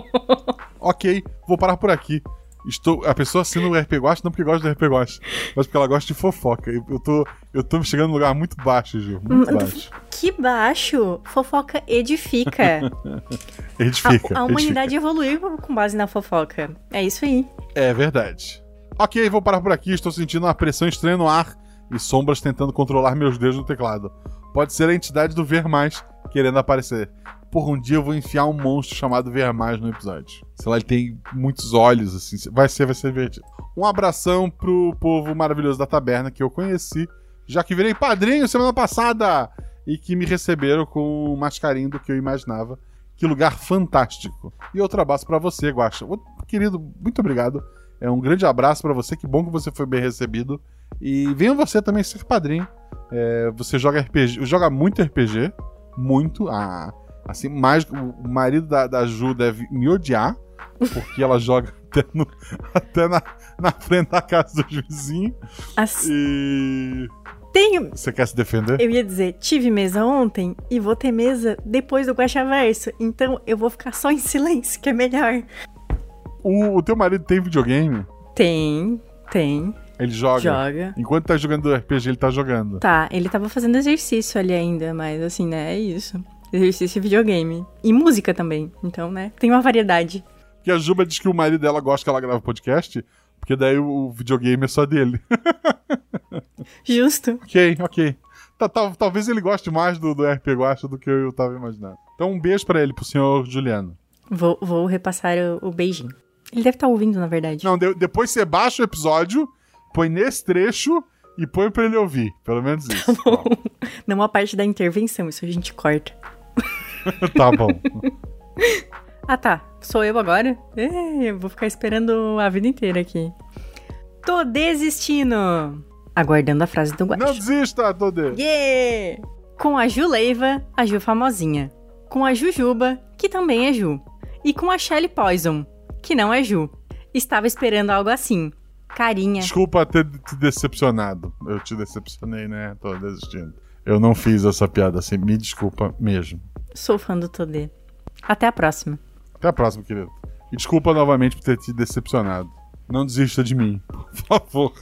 [SPEAKER 2] ok, vou parar por aqui. Estou, a pessoa assina o RP Guache não porque gosta do RP Guache, mas porque ela gosta de fofoca. Eu, eu tô, eu tô chegando num lugar muito baixo, Gil. Muito
[SPEAKER 4] Hum,
[SPEAKER 2] baixo.
[SPEAKER 4] Que baixo. Fofoca edifica.
[SPEAKER 2] Edifica.
[SPEAKER 4] a, a
[SPEAKER 2] edifica.
[SPEAKER 4] humanidade evoluiu com base na fofoca. É isso aí.
[SPEAKER 2] É verdade. Ok, vou parar por aqui. Estou sentindo uma pressão estranha no ar e sombras tentando controlar meus dedos no teclado. Pode ser a entidade do Ver Mais querendo aparecer. Por um dia eu vou enfiar um monstro chamado Ver Mais no episódio. Sei lá, ele tem muitos olhos, assim. Vai ser, vai ser divertido. Um abração pro povo maravilhoso da taberna que eu conheci, já que virei padrinho semana passada e que me receberam com mais carinho do que eu imaginava. Que lugar fantástico. E outro abraço pra você, Guaxa. Querido, muito obrigado. É um grande abraço pra você. Que bom que você foi bem recebido. E venha você também ser padrinho. É, você joga RPG, joga muito RPG, muito. Ah, assim, mais o marido da, da Ju deve me odiar, porque ela joga até, no- até na, na frente da casa dos vizinhos.
[SPEAKER 4] Assim,
[SPEAKER 2] E.
[SPEAKER 4] tenho.
[SPEAKER 2] Você quer se defender?
[SPEAKER 4] Eu ia dizer, tive mesa ontem e vou ter mesa depois do Guaxaverso. Então eu vou ficar só em silêncio, que é melhor.
[SPEAKER 2] O, o teu marido tem videogame?
[SPEAKER 4] Tem, tem.
[SPEAKER 2] Ele joga.
[SPEAKER 4] Joga.
[SPEAKER 2] Enquanto tá jogando RPG, ele tá jogando.
[SPEAKER 4] Tá, ele tava fazendo exercício ali ainda, mas assim, né? É isso. Exercício e videogame. E música também. Então, né? Tem uma variedade.
[SPEAKER 2] Porque a Juba diz que o marido dela gosta que ela grava podcast, porque daí o, videogame é só dele.
[SPEAKER 4] Justo.
[SPEAKER 2] ok, ok. Tá, tá- talvez ele goste mais do, do RP Guacha do que eu tava imaginando. Então um beijo pra ele, pro senhor Juliano.
[SPEAKER 4] Vou, vou repassar o, o beijinho. Ele deve estar ouvindo, na verdade.
[SPEAKER 2] Não, de- depois você baixa o episódio, põe nesse trecho e põe pra ele ouvir. Pelo menos isso.
[SPEAKER 4] Não a parte da intervenção, isso a gente corta.
[SPEAKER 2] tá bom.
[SPEAKER 4] Ah, tá. Sou eu agora? Eu vou ficar esperando a vida inteira aqui. Tô desistindo. Aguardando a frase do Guaxa.
[SPEAKER 2] Não desista, Todê.
[SPEAKER 4] Yeah! Com a Ju Leiva, a Ju famosinha. Com a Jujuba, que também é Ju. E com a Shelly Poison, que não é Ju. Estava esperando algo assim. Carinha.
[SPEAKER 2] Desculpa ter te decepcionado. Eu te decepcionei, né? Tô desistindo. Eu não fiz essa piada assim. Me desculpa mesmo.
[SPEAKER 4] Sou fã do Todê. Até a próxima.
[SPEAKER 2] Até a próxima, querido. E desculpa novamente por ter te decepcionado. Não desista de mim, por favor.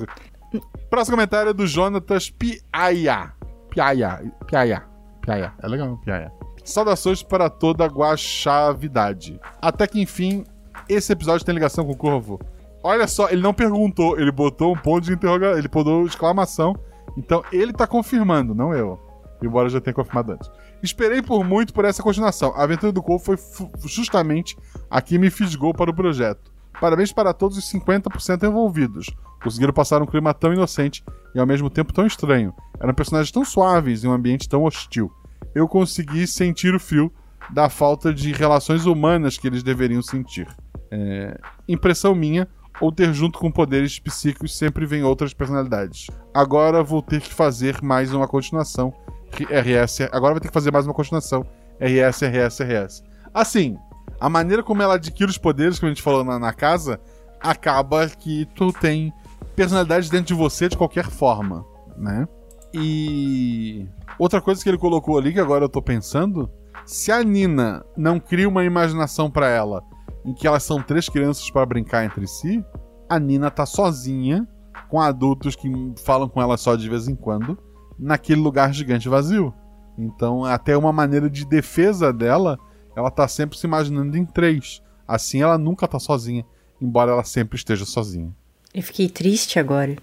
[SPEAKER 2] Próximo comentário é do Jonatas Piaia. Piaia. Piaia. Piaia. É legal, Piaia. Saudações para toda a guaxavidade. Até que enfim, esse episódio tem ligação com o Corvo. Olha só, ele não perguntou, ele botou um ponto de interrogação, ele botou exclamação. Então ele tá confirmando, não eu. Embora eu já tenha confirmado antes. Esperei por muito por essa continuação. A aventura do Corvo foi justamente a que me fisgou para o projeto. Parabéns para todos os 50% envolvidos. Conseguiram passar um clima tão inocente e ao mesmo tempo tão estranho. Eram personagens tão suaves em um ambiente tão hostil. Eu consegui sentir o frio da falta de relações humanas que eles deveriam sentir. É, impressão minha, ou ter junto com poderes psíquicos sempre vem outras personalidades. Agora vou ter que fazer mais uma continuação. RS. Agora vai ter que fazer mais uma continuação. RS, RS, RS. Assim, a maneira como ela adquire os poderes, como a gente falou na, na casa, acaba que tu tem personalidade dentro de você de qualquer forma, né? E outra coisa que ele colocou ali que agora eu tô pensando, se a Nina não cria uma imaginação pra ela em que elas são três crianças para brincar entre si, a Nina tá sozinha com adultos que falam com ela só de vez em quando naquele lugar gigante vazio. Então, até uma maneira de defesa dela, ela tá sempre se imaginando em três. Assim ela nunca tá sozinha, embora ela sempre esteja sozinha.
[SPEAKER 4] Eu fiquei triste agora.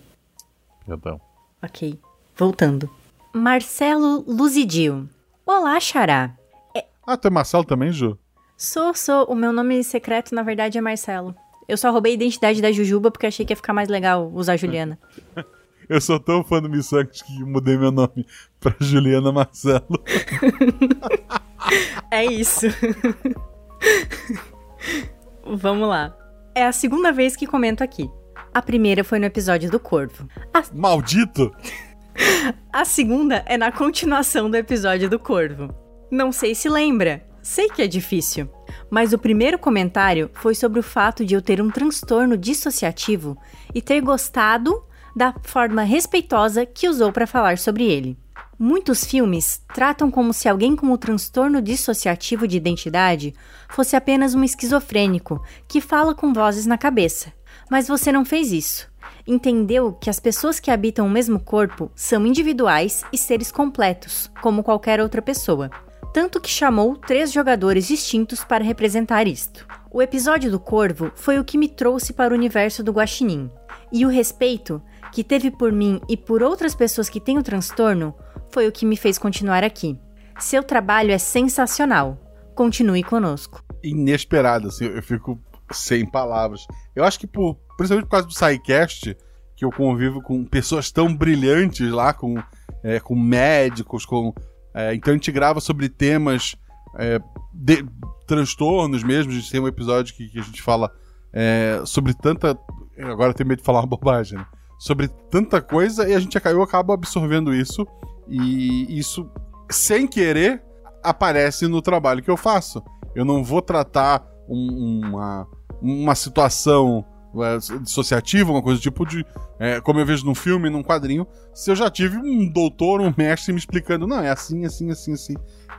[SPEAKER 2] Perdão.
[SPEAKER 4] Ok. Voltando. Marcelo Luzidio. Olá, Xará.
[SPEAKER 2] Ah, tu é Marcelo também, Ju?
[SPEAKER 4] Sou, sou. O meu nome secreto, na verdade, é Marcelo. Eu só roubei a identidade da Jujuba porque achei que ia ficar mais legal usar Juliana.
[SPEAKER 2] Eu sou tão fã do Missangas que mudei meu nome pra Juliana Marcelo.
[SPEAKER 4] É isso. Vamos lá. É a segunda vez que comento aqui. A primeira foi no episódio do Corvo. A,
[SPEAKER 2] Maldito!
[SPEAKER 4] a segunda é na continuação do episódio do Corvo. Não sei se lembra. Sei que é difícil. Mas o primeiro comentário foi sobre o fato de eu ter um transtorno dissociativo e ter gostado da forma respeitosa que usou para falar sobre ele. Muitos filmes tratam como se alguém com o transtorno dissociativo de identidade fosse apenas um esquizofrênico que fala com vozes na cabeça. Mas você não fez isso. Entendeu que as pessoas que habitam o mesmo corpo são individuais e seres completos, como qualquer outra pessoa. Tanto que chamou três jogadores distintos para representar isto. O episódio do Corvo foi o que me trouxe para o universo do Guaxinim. E o respeito que teve por mim e por outras pessoas que têm o transtorno foi o que me fez continuar aqui. Seu trabalho é sensacional. Continue conosco.
[SPEAKER 2] Inesperado, assim, eu fico sem palavras. Eu acho que por, principalmente por causa do SciCast, que eu convivo com pessoas tão brilhantes lá, com, é, com médicos, com. é, então a gente grava sobre temas é, de transtornos mesmo. A gente tem um episódio que, que a gente fala é, sobre tanta. Agora eu tenho medo de falar uma bobagem, né? Sobre tanta coisa e a gente eu acabo absorvendo isso e isso sem querer aparece no trabalho que eu faço. Eu não vou tratar um- uma, uma situação é, dissociativa, uma coisa tipo de. é, como eu vejo num filme, num quadrinho, se eu já tive um doutor, um mestre me explicando, não, é assim, assim, assim, assim.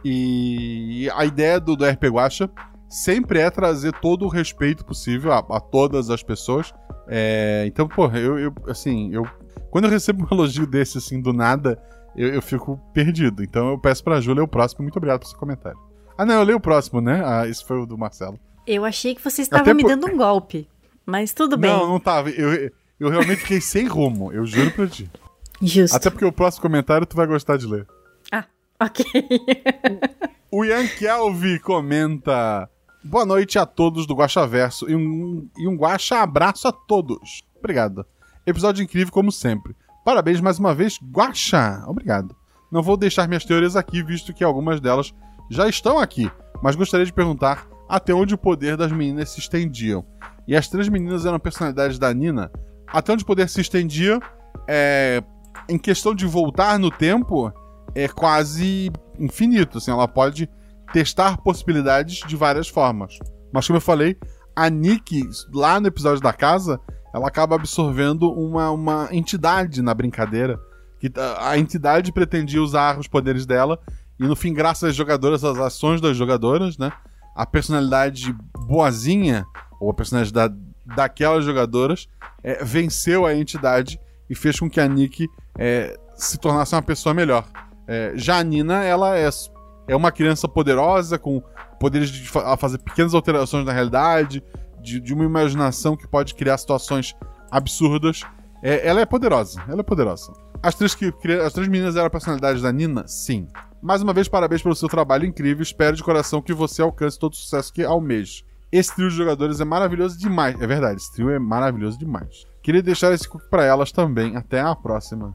[SPEAKER 2] E a ideia do, do RP Guacha sempre é trazer todo o respeito possível a, a todas as pessoas. É, então, porra, eu, eu, assim, eu. Quando eu recebo um elogio desse, assim, do nada, eu, eu fico perdido. Então eu peço pra Ju ler o próximo. Muito obrigado pelo seu comentário. Ah, não, eu leio o próximo, né? Ah, esse foi o do Marcelo.
[SPEAKER 4] Eu achei que você estava
[SPEAKER 2] Até
[SPEAKER 4] me
[SPEAKER 2] por-
[SPEAKER 4] dando um golpe. Mas tudo bem.
[SPEAKER 2] Não, não tava. Eu, eu realmente fiquei sem rumo, eu juro pra ti.
[SPEAKER 4] Justo.
[SPEAKER 2] Até porque o próximo comentário tu vai gostar de ler.
[SPEAKER 4] Ah, ok.
[SPEAKER 2] O Ian Kelvin comenta: Boa noite a todos do Guaxaverso e um, e um Guaxa abraço a todos. Obrigado. Episódio incrível como sempre. Parabéns mais uma vez, Guaxa. Obrigado. Não vou deixar minhas teorias aqui, visto que algumas delas já estão aqui, mas gostaria de perguntar até onde o poder das meninas se estendiam. E as três meninas eram personalidades da Nina. Até onde o poder se estendia, é, em questão de voltar no tempo, é quase infinito. Assim, ela pode testar possibilidades de várias formas. Mas como eu falei, a Nick, lá no episódio da casa, ela acaba absorvendo uma, uma entidade na brincadeira. Que a a entidade pretendia usar os poderes dela. E no fim, graças às jogadoras, às ações das jogadoras, né? A personalidade boazinha, ou a personalidade da, daquelas jogadoras, é, venceu a entidade e fez com que a Nick é, se tornasse uma pessoa melhor. É, já a Nina, ela é, é uma criança poderosa, com poderes de fa- fazer pequenas alterações na realidade, de, de uma imaginação que pode criar situações absurdas. É, ela é poderosa, ela é poderosa. As três, que, as três meninas eram a personalidade da Nina? Sim. Mais uma vez, parabéns pelo seu trabalho incrível. Espero de coração que você alcance todo o sucesso que almeja. Esse trio de jogadores é maravilhoso demais. É verdade, esse trio é maravilhoso demais. Queria deixar esse cookie pra elas também. Até a próxima.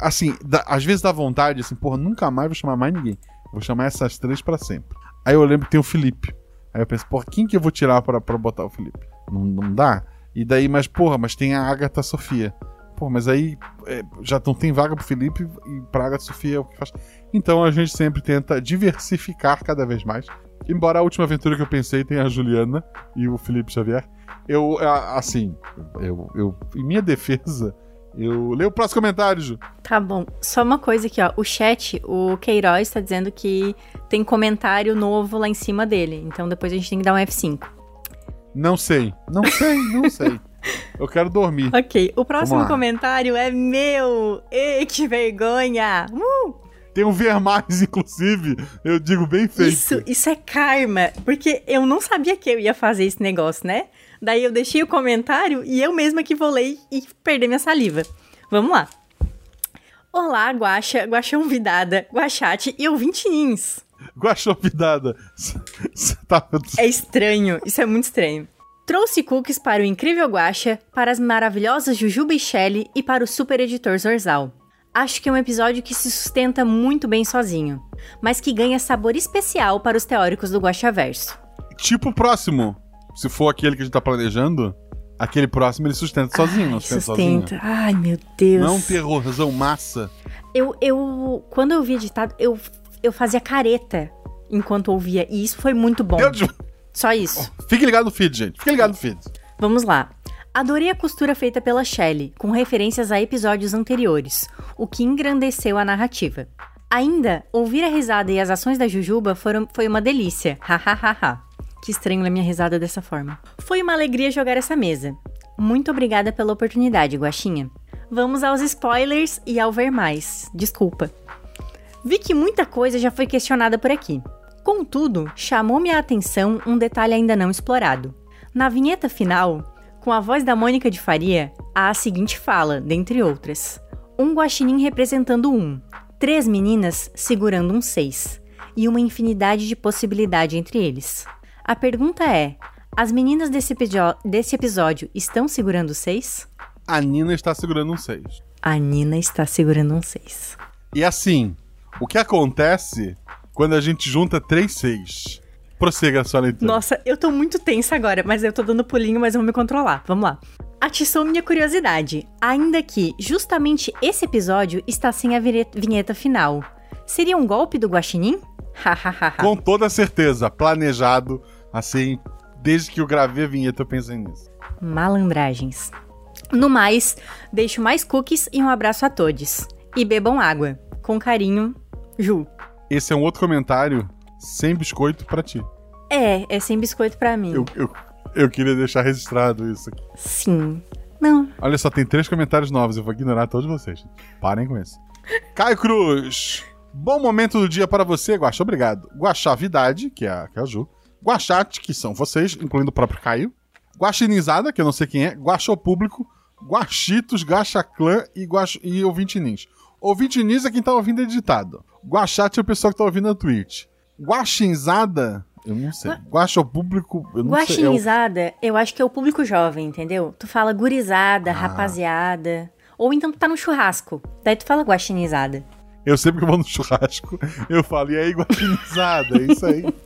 [SPEAKER 2] Assim, dá- às vezes dá vontade, assim, porra, nunca mais vou chamar mais ninguém. Vou chamar essas três pra sempre. Aí eu lembro que tem o Felipe. Aí eu penso, porra, quem que eu vou tirar pra, pra botar o Felipe? Não, não dá? E daí, mas, porra, mas tem a Agatha Sofia. Pô, mas aí é, já não tem vaga pro Felipe e pra Agatha Sofia é o que faz. Então a gente sempre tenta diversificar cada vez mais. Embora a última aventura que eu pensei tenha a Juliana e o Felipe Xavier. Eu, assim, eu, eu em minha defesa, eu. Leio o próximo comentário, Ju.
[SPEAKER 4] Tá bom. Só uma coisa aqui, ó. O chat, o Queiroz tá dizendo que tem comentário novo lá em cima dele. Então depois a gente tem que dar um F5.
[SPEAKER 2] Não sei. Não sei, não sei. Eu quero dormir.
[SPEAKER 4] Ok, o próximo comentário é meu. Ei, que vergonha! Uh!
[SPEAKER 2] Tem um ver mais, inclusive. Eu digo bem feito.
[SPEAKER 4] Isso, isso é karma. Porque eu não sabia que eu ia fazer esse negócio, né? Daí eu deixei o comentário e eu mesma que vou ler e perder minha saliva. Vamos lá. Olá, Guaxa, Guaxão Vidada, Guaxate e ouvintinins.
[SPEAKER 2] Guaxovidada. Você tá.
[SPEAKER 4] É estranho, isso é muito estranho. Trouxe cookies para o incrível Guaxa, para as maravilhosas Jujuba e Shelly e para o super editor Zorzal. Acho que é um episódio que se sustenta muito bem sozinho, mas que ganha sabor especial para os teóricos do Guaxaverso.
[SPEAKER 2] Tipo o próximo. Se for aquele que a gente tá planejando, aquele próximo ele sustenta sozinho, não
[SPEAKER 4] Ai,
[SPEAKER 2] sustenta,
[SPEAKER 4] sustenta.
[SPEAKER 2] sozinho.
[SPEAKER 4] Ai, meu Deus.
[SPEAKER 2] Não um terrorzão massa.
[SPEAKER 4] Eu, eu, quando eu vi editado, eu, eu fazia careta enquanto ouvia, e isso foi muito bom.
[SPEAKER 2] Deus de-
[SPEAKER 4] Só isso.
[SPEAKER 2] Fique ligado no feed, gente. Fique ligado no feed.
[SPEAKER 4] Vamos lá. Adorei a costura feita pela Shelley, com referências a episódios anteriores, o que engrandeceu a narrativa. Ainda, ouvir a risada e as ações da Jujuba foram, foi uma delícia. Hahaha. Que estranho ler minha risada dessa forma. Foi uma alegria jogar essa mesa. Muito obrigada pela oportunidade, Guaxinha. Vamos aos spoilers e ao ver mais. Desculpa. Vi que muita coisa já foi questionada por aqui. Contudo, chamou-me a atenção um detalhe ainda não explorado. Na vinheta final, com a voz da Mônica de Faria, há a seguinte fala, dentre outras: Um guaxinim representando um, três meninas segurando um seis, e uma infinidade de possibilidade entre eles. A pergunta é: as meninas desse, desse episódio estão segurando seis?
[SPEAKER 2] A Nina está segurando um 6.
[SPEAKER 4] A Nina está segurando um seis.
[SPEAKER 2] E assim, o que acontece quando a gente junta três 6? Prossiga a sua leitura.
[SPEAKER 4] Nossa, eu tô muito tensa agora, mas eu tô dando pulinho, mas eu vou me controlar. Vamos lá. atiçou minha curiosidade, ainda que justamente esse episódio está sem a vinheta final. Seria um golpe do Guaxinim? Hahaha.
[SPEAKER 2] Com toda certeza, planejado, assim, desde que eu gravei a vinheta eu pensei nisso.
[SPEAKER 4] Malandragens. No mais, deixo mais cookies e um abraço a todos. E bebam água. Com carinho, Ju.
[SPEAKER 2] Esse é um outro comentário sem biscoito pra ti.
[SPEAKER 4] É, é sem biscoito pra mim.
[SPEAKER 2] Eu, eu, eu queria deixar registrado isso aqui.
[SPEAKER 4] Sim. Não,
[SPEAKER 2] Olha só, tem três comentários novos, eu vou ignorar todos vocês. Parem com isso. Caio Cruz. Bom momento do dia para você, Guaxa. Obrigado. Guaxavidade, que é a, que é a Ju. Guaxate, que são vocês, incluindo o próprio Caio. Guaxinizada, que eu não sei quem é. Guaxo Público. Guaxitos, Gacha Clã e, Guax... e Ouvinte Nins. Ouvinte Nins é quem tá ouvindo editado. Guaxate é o pessoal que tá ouvindo na Twitch. Guaxinzada, eu não sei. Guaxo Público, eu não sei. É o-
[SPEAKER 4] Guaxinizada, eu acho que é o público jovem, entendeu? Tu fala gurizada,
[SPEAKER 2] Ah.
[SPEAKER 4] rapaziada. Ou então tu tá no churrasco. Daí tu fala guaxinizada.
[SPEAKER 2] Eu sempre que eu vou no churrasco, eu falo, e aí, guaxinizada? É isso aí.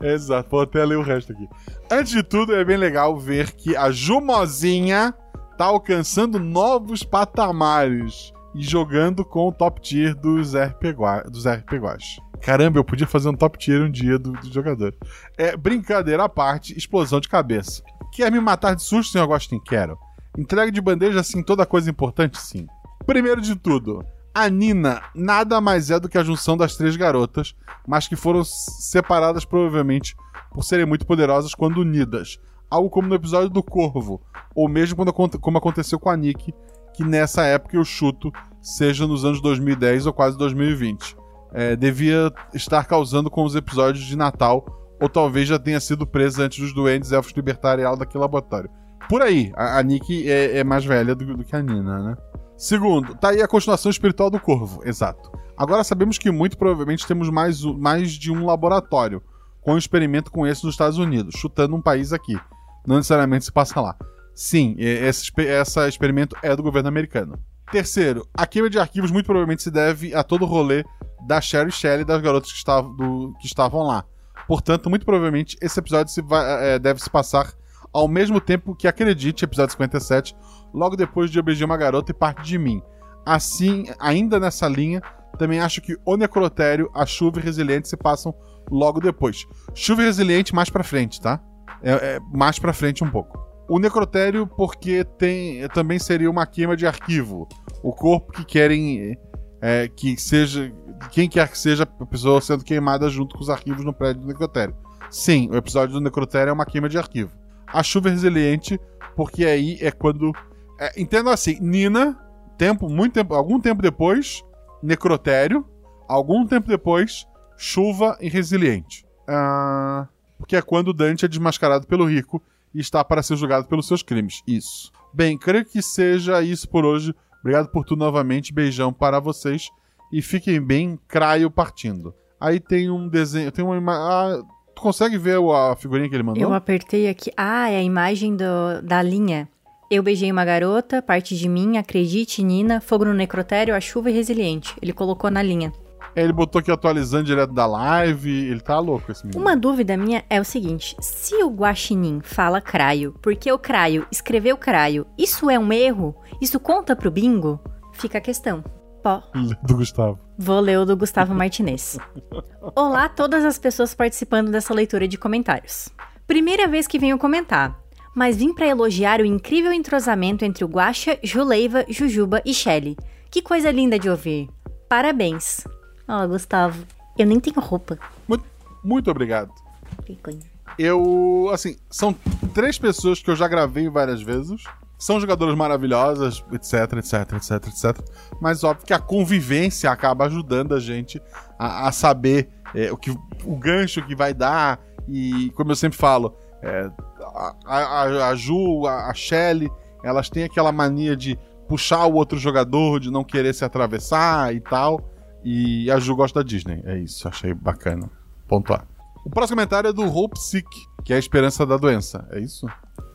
[SPEAKER 2] Exato, vou até ler o resto aqui. Antes de tudo, é bem legal ver que a Jumozinha tá alcançando novos patamares e jogando com o top tier dos RPG, dos RPGs. Caramba, eu podia fazer um top tier um dia do, do jogador. É, brincadeira à parte, explosão de cabeça. Quer me matar de susto, senhor Agostinho? Quero. Entrega de bandeja, assim, toda coisa importante? Sim. Primeiro de tudo, a Nina nada mais é do que a junção das três garotas, mas que foram separadas provavelmente por serem muito poderosas quando unidas. Algo como no episódio do Corvo, ou mesmo quando, como aconteceu com a Nick, que nessa época eu chuto seja nos anos 2010 ou quase 2020. É, devia estar causando com os episódios de Natal, ou talvez já tenha sido presa antes dos duendes elfos libertarem ela daquele laboratório. Por aí, a, a Nick é, é mais velha do, do que a Nina, né? Segundo, tá aí a continuação espiritual do Corvo, exato. Agora sabemos que muito provavelmente temos mais, mais de um laboratório com um experimento com esse nos Estados Unidos, chutando um país aqui. Não necessariamente se passa lá. Sim, esse, essa experimento é do governo americano. Terceiro, a queima de arquivos muito provavelmente se deve a todo o rolê da Sherry Shelley e das garotas que, estavam do- que estavam lá. Portanto, muito provavelmente esse episódio se vai- é, deve se passar ao mesmo tempo que Acredite, episódio 57, logo depois de Eu Beijei Uma Garota e Parte de Mim. Assim, ainda nessa linha, também acho que O Necrotério, A Chuva e Resiliente se passam logo depois. Chuva e Resiliente mais pra frente, tá? É, é mais pra frente um pouco. O Necrotério porque tem também seria uma queima de arquivo. O corpo que querem é, que seja quem quer que seja a pessoa sendo queimada junto com os arquivos no prédio do Necrotério. Sim, o episódio do Necrotério é uma queima de arquivo. A chuva resiliente porque aí é quando é, entenda assim, Nina, tempo, muito tempo, algum tempo depois, Necrotério, algum tempo depois, chuva e resiliente. Ah, porque é quando Dante é desmascarado pelo rico e está para ser julgado pelos seus crimes. Isso. Bem, creio que seja isso por hoje. Obrigado por tudo novamente. Beijão para vocês. E fiquem bem, Craio partindo. Aí tem um desenho. Tem uma imagem. Ah, tu consegue ver a figurinha que ele mandou?
[SPEAKER 4] Eu apertei aqui. Ah, é a imagem do, da linha. Eu beijei uma garota, parte de mim, acredite, Nina, fogo no necrotério, a chuva e resiliente. Ele colocou na linha.
[SPEAKER 2] Ele botou aqui atualizando direto da live. Ele tá louco esse menino.
[SPEAKER 4] Uma dúvida minha é o seguinte: se o Guaxinim fala craio, porque o craio escreveu craio, isso é um erro? Isso conta pro bingo? Fica a questão. Pó.
[SPEAKER 2] Do Gustavo.
[SPEAKER 4] Vou ler o do Gustavo Martinez. Olá a todas as pessoas participando dessa leitura de comentários. Primeira vez que venho comentar, mas vim pra elogiar o incrível entrosamento entre o Guaxa, Juleiva, Jujuba e Shelly. Que coisa linda de ouvir. Parabéns. Ó, Gustavo, eu nem tenho roupa.
[SPEAKER 2] Muito, muito obrigado. Eu, assim, são três pessoas que eu já gravei várias vezes. São jogadoras maravilhosas, etc, etc, etc, etc. Mas óbvio que a convivência acaba ajudando a gente a, a saber é, o, que, o gancho que vai dar. E, como eu sempre falo, é, a, a, a Ju, a, a Shelly, elas têm aquela mania de puxar o outro jogador, de não querer se atravessar e tal. E a Ju gosta da Disney. É isso, achei bacana. Pontuar. O próximo comentário é do Hope Sick, que é a esperança da doença. É isso?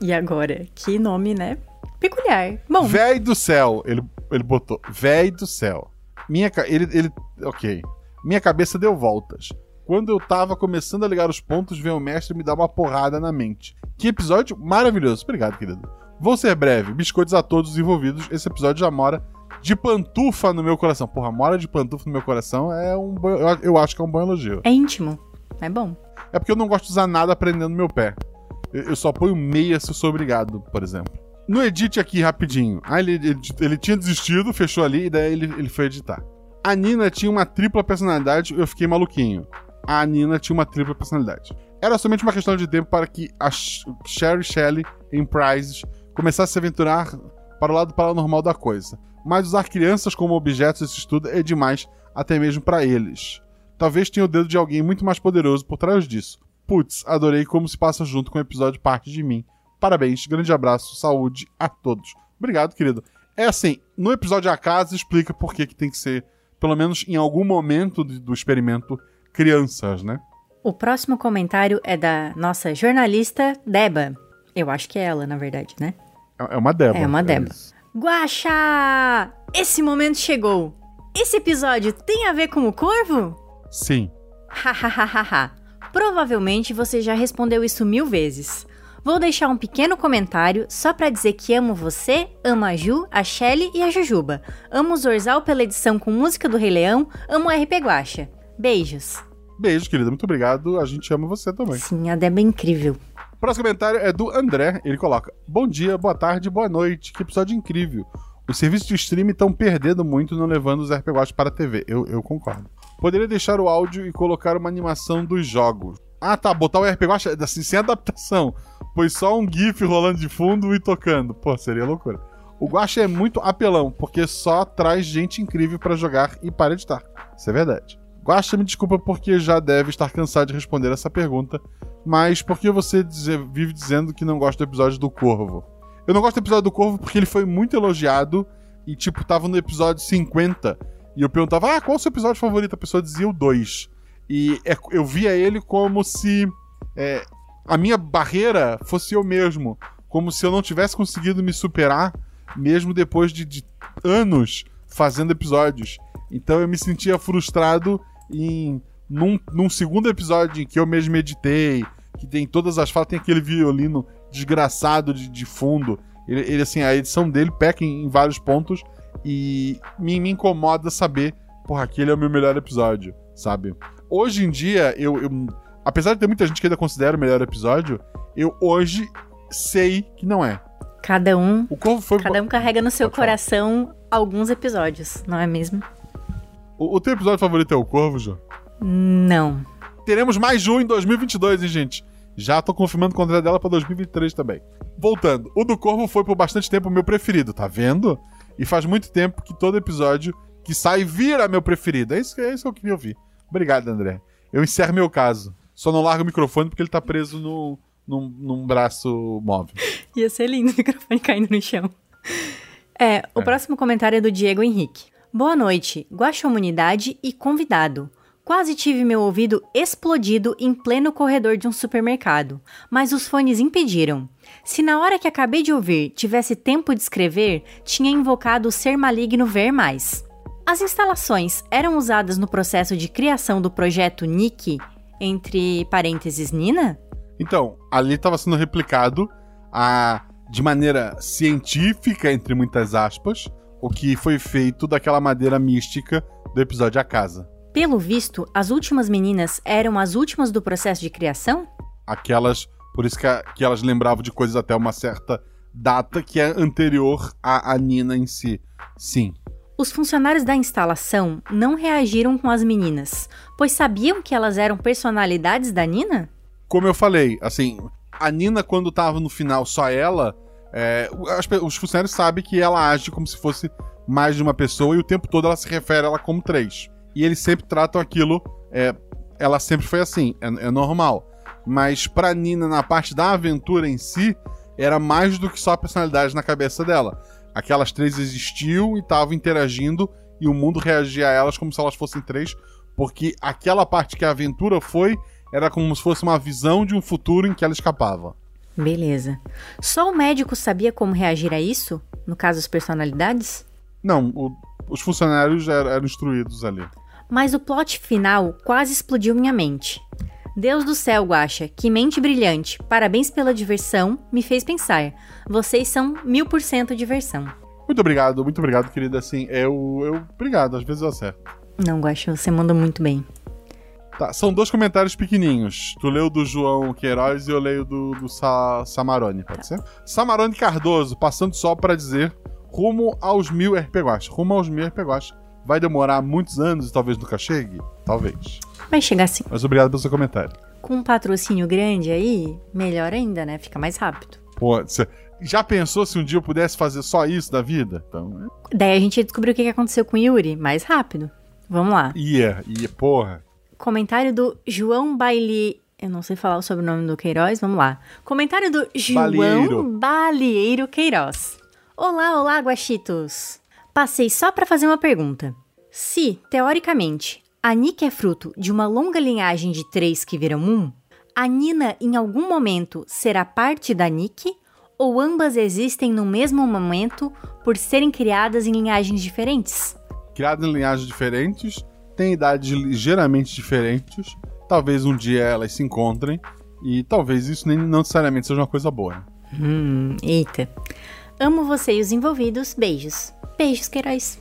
[SPEAKER 4] E agora? Que nome, né? Peculiar. Bom,
[SPEAKER 2] Véi do céu, ele, ele botou. Véi do céu. Minha ele, ele. Ok. Minha cabeça deu voltas. Quando eu tava começando a ligar os pontos, veio o mestre me dar uma porrada na mente. Que episódio maravilhoso. Obrigado, querido. Vou ser breve. Biscoitos a todos os envolvidos. Esse episódio já mora de pantufa no meu coração. Porra, mora de pantufa no meu coração é um bom, eu, eu acho que é um bom elogio.
[SPEAKER 4] É íntimo. É bom.
[SPEAKER 2] É porque eu não gosto de usar nada prendendo meu pé. Eu, eu só ponho meia se eu sou obrigado, por exemplo. No edit aqui, rapidinho. Ah, ele, ele, ele tinha desistido, fechou ali, e daí ele, ele foi editar. A Nina tinha uma tripla personalidade, eu fiquei maluquinho. A Nina tinha uma tripla personalidade. Era somente uma questão de tempo para que a Sh- Sherry Shelley, em Prizes, começasse a se aventurar para o lado paranormal da coisa. Mas usar crianças como objetos desse estudo é demais, até mesmo para eles. Talvez tenha o dedo de alguém muito mais poderoso por trás disso. Putz, adorei como se passa junto com o episódio Parte de Mim. Parabéns, grande abraço, saúde a todos. Obrigado, querido. É assim, no episódio A Casa explica por que, que tem que ser, pelo menos em algum momento do experimento, crianças, né?
[SPEAKER 4] O próximo comentário é da nossa jornalista Deba. Eu acho que é ela, na verdade, né?
[SPEAKER 2] É é uma Débora.
[SPEAKER 4] É uma Débora.
[SPEAKER 2] isso.
[SPEAKER 4] Guaxa! Esse momento chegou. Esse episódio tem a ver com o corvo?
[SPEAKER 2] Sim.
[SPEAKER 4] Hahaha. Provavelmente você já respondeu isso mil vezes. Vou deixar um pequeno comentário só pra dizer que amo você, amo a Ju, a Shelly e a Jujuba. Amo o Zorzal pela edição com música do Rei Leão, amo o RP Guaxa. Beijos.
[SPEAKER 2] Beijo, querida. Muito obrigado. A gente ama você também.
[SPEAKER 4] Sim, a Deba é incrível.
[SPEAKER 2] O próximo comentário é do André. Ele coloca: Bom dia, boa tarde, boa noite. Que episódio incrível. Os serviços de streaming estão perdendo muito não levando os RPGs para a TV. Eu, eu concordo. Poderia deixar o áudio e colocar uma animação dos jogos. Ah, tá. Botar o RPG assim, sem adaptação. Pois só um GIF rolando de fundo e tocando. Pô, seria loucura. O Guacha é muito apelão, porque só traz gente incrível para jogar e para editar. Isso é verdade. Guacha, me desculpa porque já deve estar cansado de responder essa pergunta, mas por que você dizer- vive dizendo que não gosta do episódio do Corvo? Eu não gosto do episódio do Corvo porque ele foi muito elogiado e, tipo, tava no episódio 50 e eu perguntava, ah, qual é o seu episódio favorito? A pessoa dizia o 2. E é- eu via ele como se é, a minha barreira fosse eu mesmo. Como se eu não tivesse conseguido me superar, mesmo depois de, de anos fazendo episódios. Então eu me sentia frustrado em. Num, num segundo episódio em que eu mesmo editei, que tem todas as falas, tem aquele violino desgraçado de, de fundo. Ele, ele, assim, a edição dele peca em, em vários pontos e me, me incomoda saber, porra, aquele é o meu melhor episódio, sabe? Hoje em dia, eu, eu- apesar de ter muita gente que ainda considera o melhor episódio, eu hoje sei que não é.
[SPEAKER 4] Cada um,
[SPEAKER 2] O foi.
[SPEAKER 4] cada um carrega no seu
[SPEAKER 2] Pode falar.
[SPEAKER 4] coração alguns episódios, não é mesmo?
[SPEAKER 2] O, o teu episódio favorito é o Corvo, Jô?
[SPEAKER 4] Não.
[SPEAKER 2] Teremos mais um em 2022, hein, gente? Já tô confirmando o contrato dela pra 2023 também. Voltando, o do Corvo foi por bastante tempo o meu preferido, tá vendo? E faz muito tempo que todo episódio que sai vira meu preferido. É isso, que- é isso que eu queria ouvir. Obrigado, André. Eu encerro meu caso. Só não largo o microfone porque ele tá preso no, num, num braço móvel.
[SPEAKER 4] Ia ser lindo o microfone caindo no chão. É, o próximo comentário é do Diego Henrique. Boa noite, Guaxomunidade e convidado. Quase tive meu ouvido explodido em pleno corredor de um supermercado, mas os fones impediram. Se na hora que acabei de ouvir tivesse tempo de escrever, tinha invocado o ser maligno ver mais. As instalações eram usadas no processo de criação do projeto Nick, entre parênteses Nina?
[SPEAKER 2] Então, ali estava sendo replicado a, de maneira científica, entre muitas aspas, o que foi feito daquela madeira mística do episódio A Casa.
[SPEAKER 4] Pelo visto, as últimas meninas eram as últimas do processo de criação?
[SPEAKER 2] Aquelas. Por isso que, a- que elas lembravam de coisas até uma certa data que é anterior à, à Nina em si. Sim.
[SPEAKER 4] Os funcionários da instalação não reagiram com as meninas, pois sabiam que elas eram personalidades da Nina?
[SPEAKER 2] Como eu falei, assim, a Nina, quando tava no final só ela, é, as os funcionários sabem que ela age como se fosse mais de uma pessoa e o tempo todo ela se refere a ela como três. E eles sempre tratam aquilo, é, ela sempre foi assim, é, é normal. Mas pra Nina, na parte da aventura em si, era mais do que só a personalidade na cabeça dela. Aquelas três existiam e estavam interagindo e o mundo reagia a elas como se elas fossem três, porque aquela parte que a aventura foi era como se fosse uma visão de um futuro em que ela escapava.
[SPEAKER 4] Beleza. Só o médico sabia como reagir a isso? No caso, as personalidades?
[SPEAKER 2] Não, o- os funcionários eram, eram instruídos ali.
[SPEAKER 4] Mas o plot final quase explodiu minha mente. Deus do céu, Guaxa, que mente brilhante. Parabéns pela diversão, me fez pensar. Vocês são mil por cento diversão.
[SPEAKER 2] Muito obrigado, muito obrigado, querida. Assim, eu, eu. Obrigado, às vezes eu acerto.
[SPEAKER 4] Não, Guaxa, você manda muito bem.
[SPEAKER 2] Tá, são dois comentários pequenininhos. Tu leu do João Queiroz e eu leio do, do Sa Samarone, pode ser? Samarone Cardoso, passando só pra dizer, rumo aos mil RP Guacha. Rumo aos mil RP Guacha. Vai demorar muitos anos e talvez nunca chegue? Talvez.
[SPEAKER 4] Vai chegar sim.
[SPEAKER 2] Mas obrigado pelo seu comentário.
[SPEAKER 4] Com um patrocínio grande aí, melhor ainda, né? Fica mais rápido.
[SPEAKER 2] Pô, você já pensou se um dia eu pudesse fazer só isso da vida? Então, né?
[SPEAKER 4] Daí a gente descobriu o que aconteceu com o Yuri, mais rápido. Vamos lá.
[SPEAKER 2] ia, ia, porra.
[SPEAKER 4] Comentário do João Baile. Eu não sei falar o sobrenome do Queiroz, vamos lá. Comentário do João
[SPEAKER 2] Balieiro.
[SPEAKER 4] Queiroz. Olá, olá, guaxitos. Passei só pra fazer uma pergunta. Se, teoricamente, a Nick é fruto de uma longa linhagem de três que viram um, a Nina em algum momento será parte da Nick? Ou ambas existem no mesmo momento por serem criadas em linhagens diferentes?
[SPEAKER 2] Criadas em linhagens diferentes, têm idades ligeiramente diferentes. Talvez um dia elas se encontrem. E talvez isso nem não necessariamente seja uma coisa boa. né?
[SPEAKER 4] Hum, eita. Amo você e os envolvidos. Beijos. Beijos, Queiroz.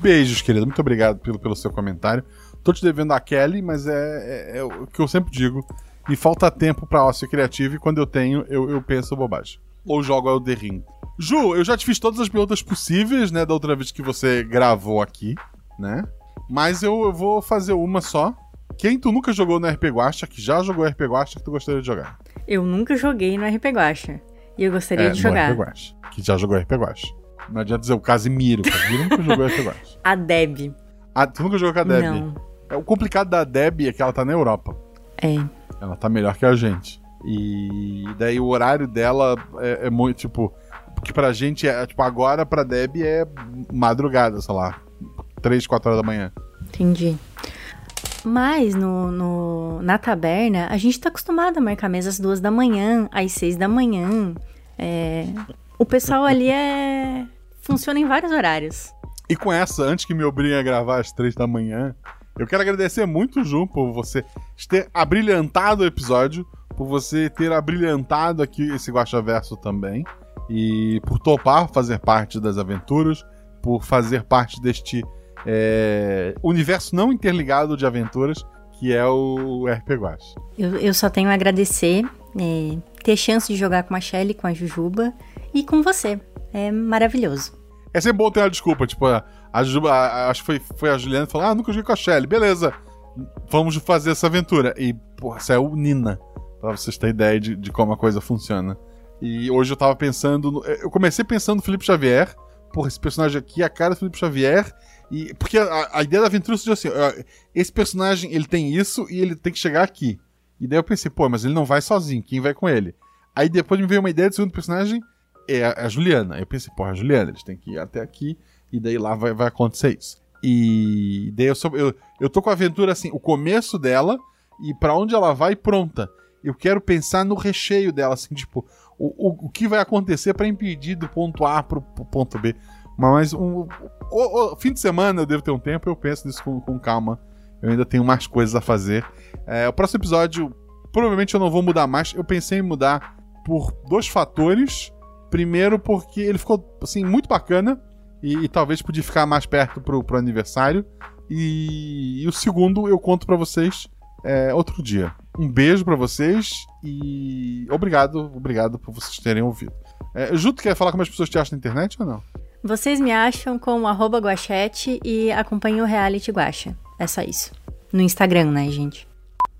[SPEAKER 2] Beijos, querida. Muito obrigado pelo, pelo seu comentário. Tô te devendo a Kelly, mas é, é- é o que eu sempre digo. Me falta tempo pra ócio criativo e quando eu tenho, eu, eu penso bobagem. Ou jogo ao Ring. Ju, eu já te fiz todas as perguntas possíveis, né, da outra vez que você gravou aqui, né? Mas eu, eu vou fazer uma só. Quem tu nunca jogou no RP Guacha, que já jogou RP Guacha, que tu gostaria de jogar?
[SPEAKER 4] Eu nunca joguei no RP Guacha. E eu gostaria
[SPEAKER 2] é,
[SPEAKER 4] de
[SPEAKER 2] no
[SPEAKER 4] jogar.
[SPEAKER 2] RP Guacha. Que já jogou RP Guacha. Não adianta dizer o Casimiro. O Casimiro nunca jogou RP Guacha.
[SPEAKER 4] A Deb.
[SPEAKER 2] Ah, tu nunca jogou com a Deb?
[SPEAKER 4] Não.
[SPEAKER 2] É, o complicado da Deb é que ela tá na Europa.
[SPEAKER 4] É.
[SPEAKER 2] Ela tá melhor que a gente. E daí o horário dela é, é muito, tipo. Porque pra gente é, tipo, agora pra Deb é madrugada, sei lá. 3, 4 horas da manhã.
[SPEAKER 4] Entendi. Mas no, no- na taberna, a gente tá acostumado a marcar mesa às duas da manhã, às seis da manhã. É, O pessoal ali é. funciona em vários horários.
[SPEAKER 2] E com essa, antes que me obriguem a gravar às 3 da manhã, eu quero agradecer muito, Ju, por você ter abrilhantado o episódio, por você ter abrilhantado aqui esse Guaxaverso também, e por topar fazer parte das aventuras, por fazer parte deste é, universo não interligado de aventuras, que é o RP Guax.
[SPEAKER 4] Eu, eu só tenho a agradecer, é, ter chance de jogar com a Shelly, com a Jujuba e com você. É maravilhoso.
[SPEAKER 2] É sempre bom ter uma desculpa, tipo, a, a Juba, a- acho que foi, foi a Juliana que falou, ah, nunca joguei com a Shelly, beleza, vamos fazer essa aventura. E, porra, saiu Nina, pra vocês terem ideia de, de como a coisa funciona. E hoje eu tava pensando, no- eu comecei pensando no Felipe Xavier, porra, esse personagem aqui é a cara do Felipe Xavier, e porque a, a ideia da aventura surgiu assim, esse personagem, ele tem isso e ele tem que chegar aqui. E daí eu pensei, pô, mas ele não vai sozinho, quem vai com ele? Aí depois me veio uma ideia do segundo personagem, é a, a Juliana. Aí eu pensei, porra, a Juliana, eles têm que ir até aqui, e daí lá vai, vai acontecer isso. E daí eu, sou, eu, eu tô com a aventura assim, o começo dela e pra onde ela vai pronta. Eu quero pensar no recheio dela, assim, tipo, o, o, o que vai acontecer pra impedir do ponto A pro, pro ponto B. Mas um, o, o fim de semana eu devo ter um tempo, eu penso nisso com, com calma. Eu ainda tenho mais coisas a fazer. É, o próximo episódio, provavelmente eu não vou mudar mais. Eu pensei em mudar por dois fatores. Primeiro, porque ele ficou assim, muito bacana. E, e talvez podia ficar mais perto pro, pro aniversário. E, e o segundo eu conto pra vocês é, outro dia. Um beijo pra vocês e obrigado, obrigado por vocês terem ouvido. É, Ju, tu quer falar como as pessoas te acham na internet ou não?
[SPEAKER 4] Vocês me acham com arroba guachete e acompanham o Reality Guacha. É só isso. No Instagram, né, gente?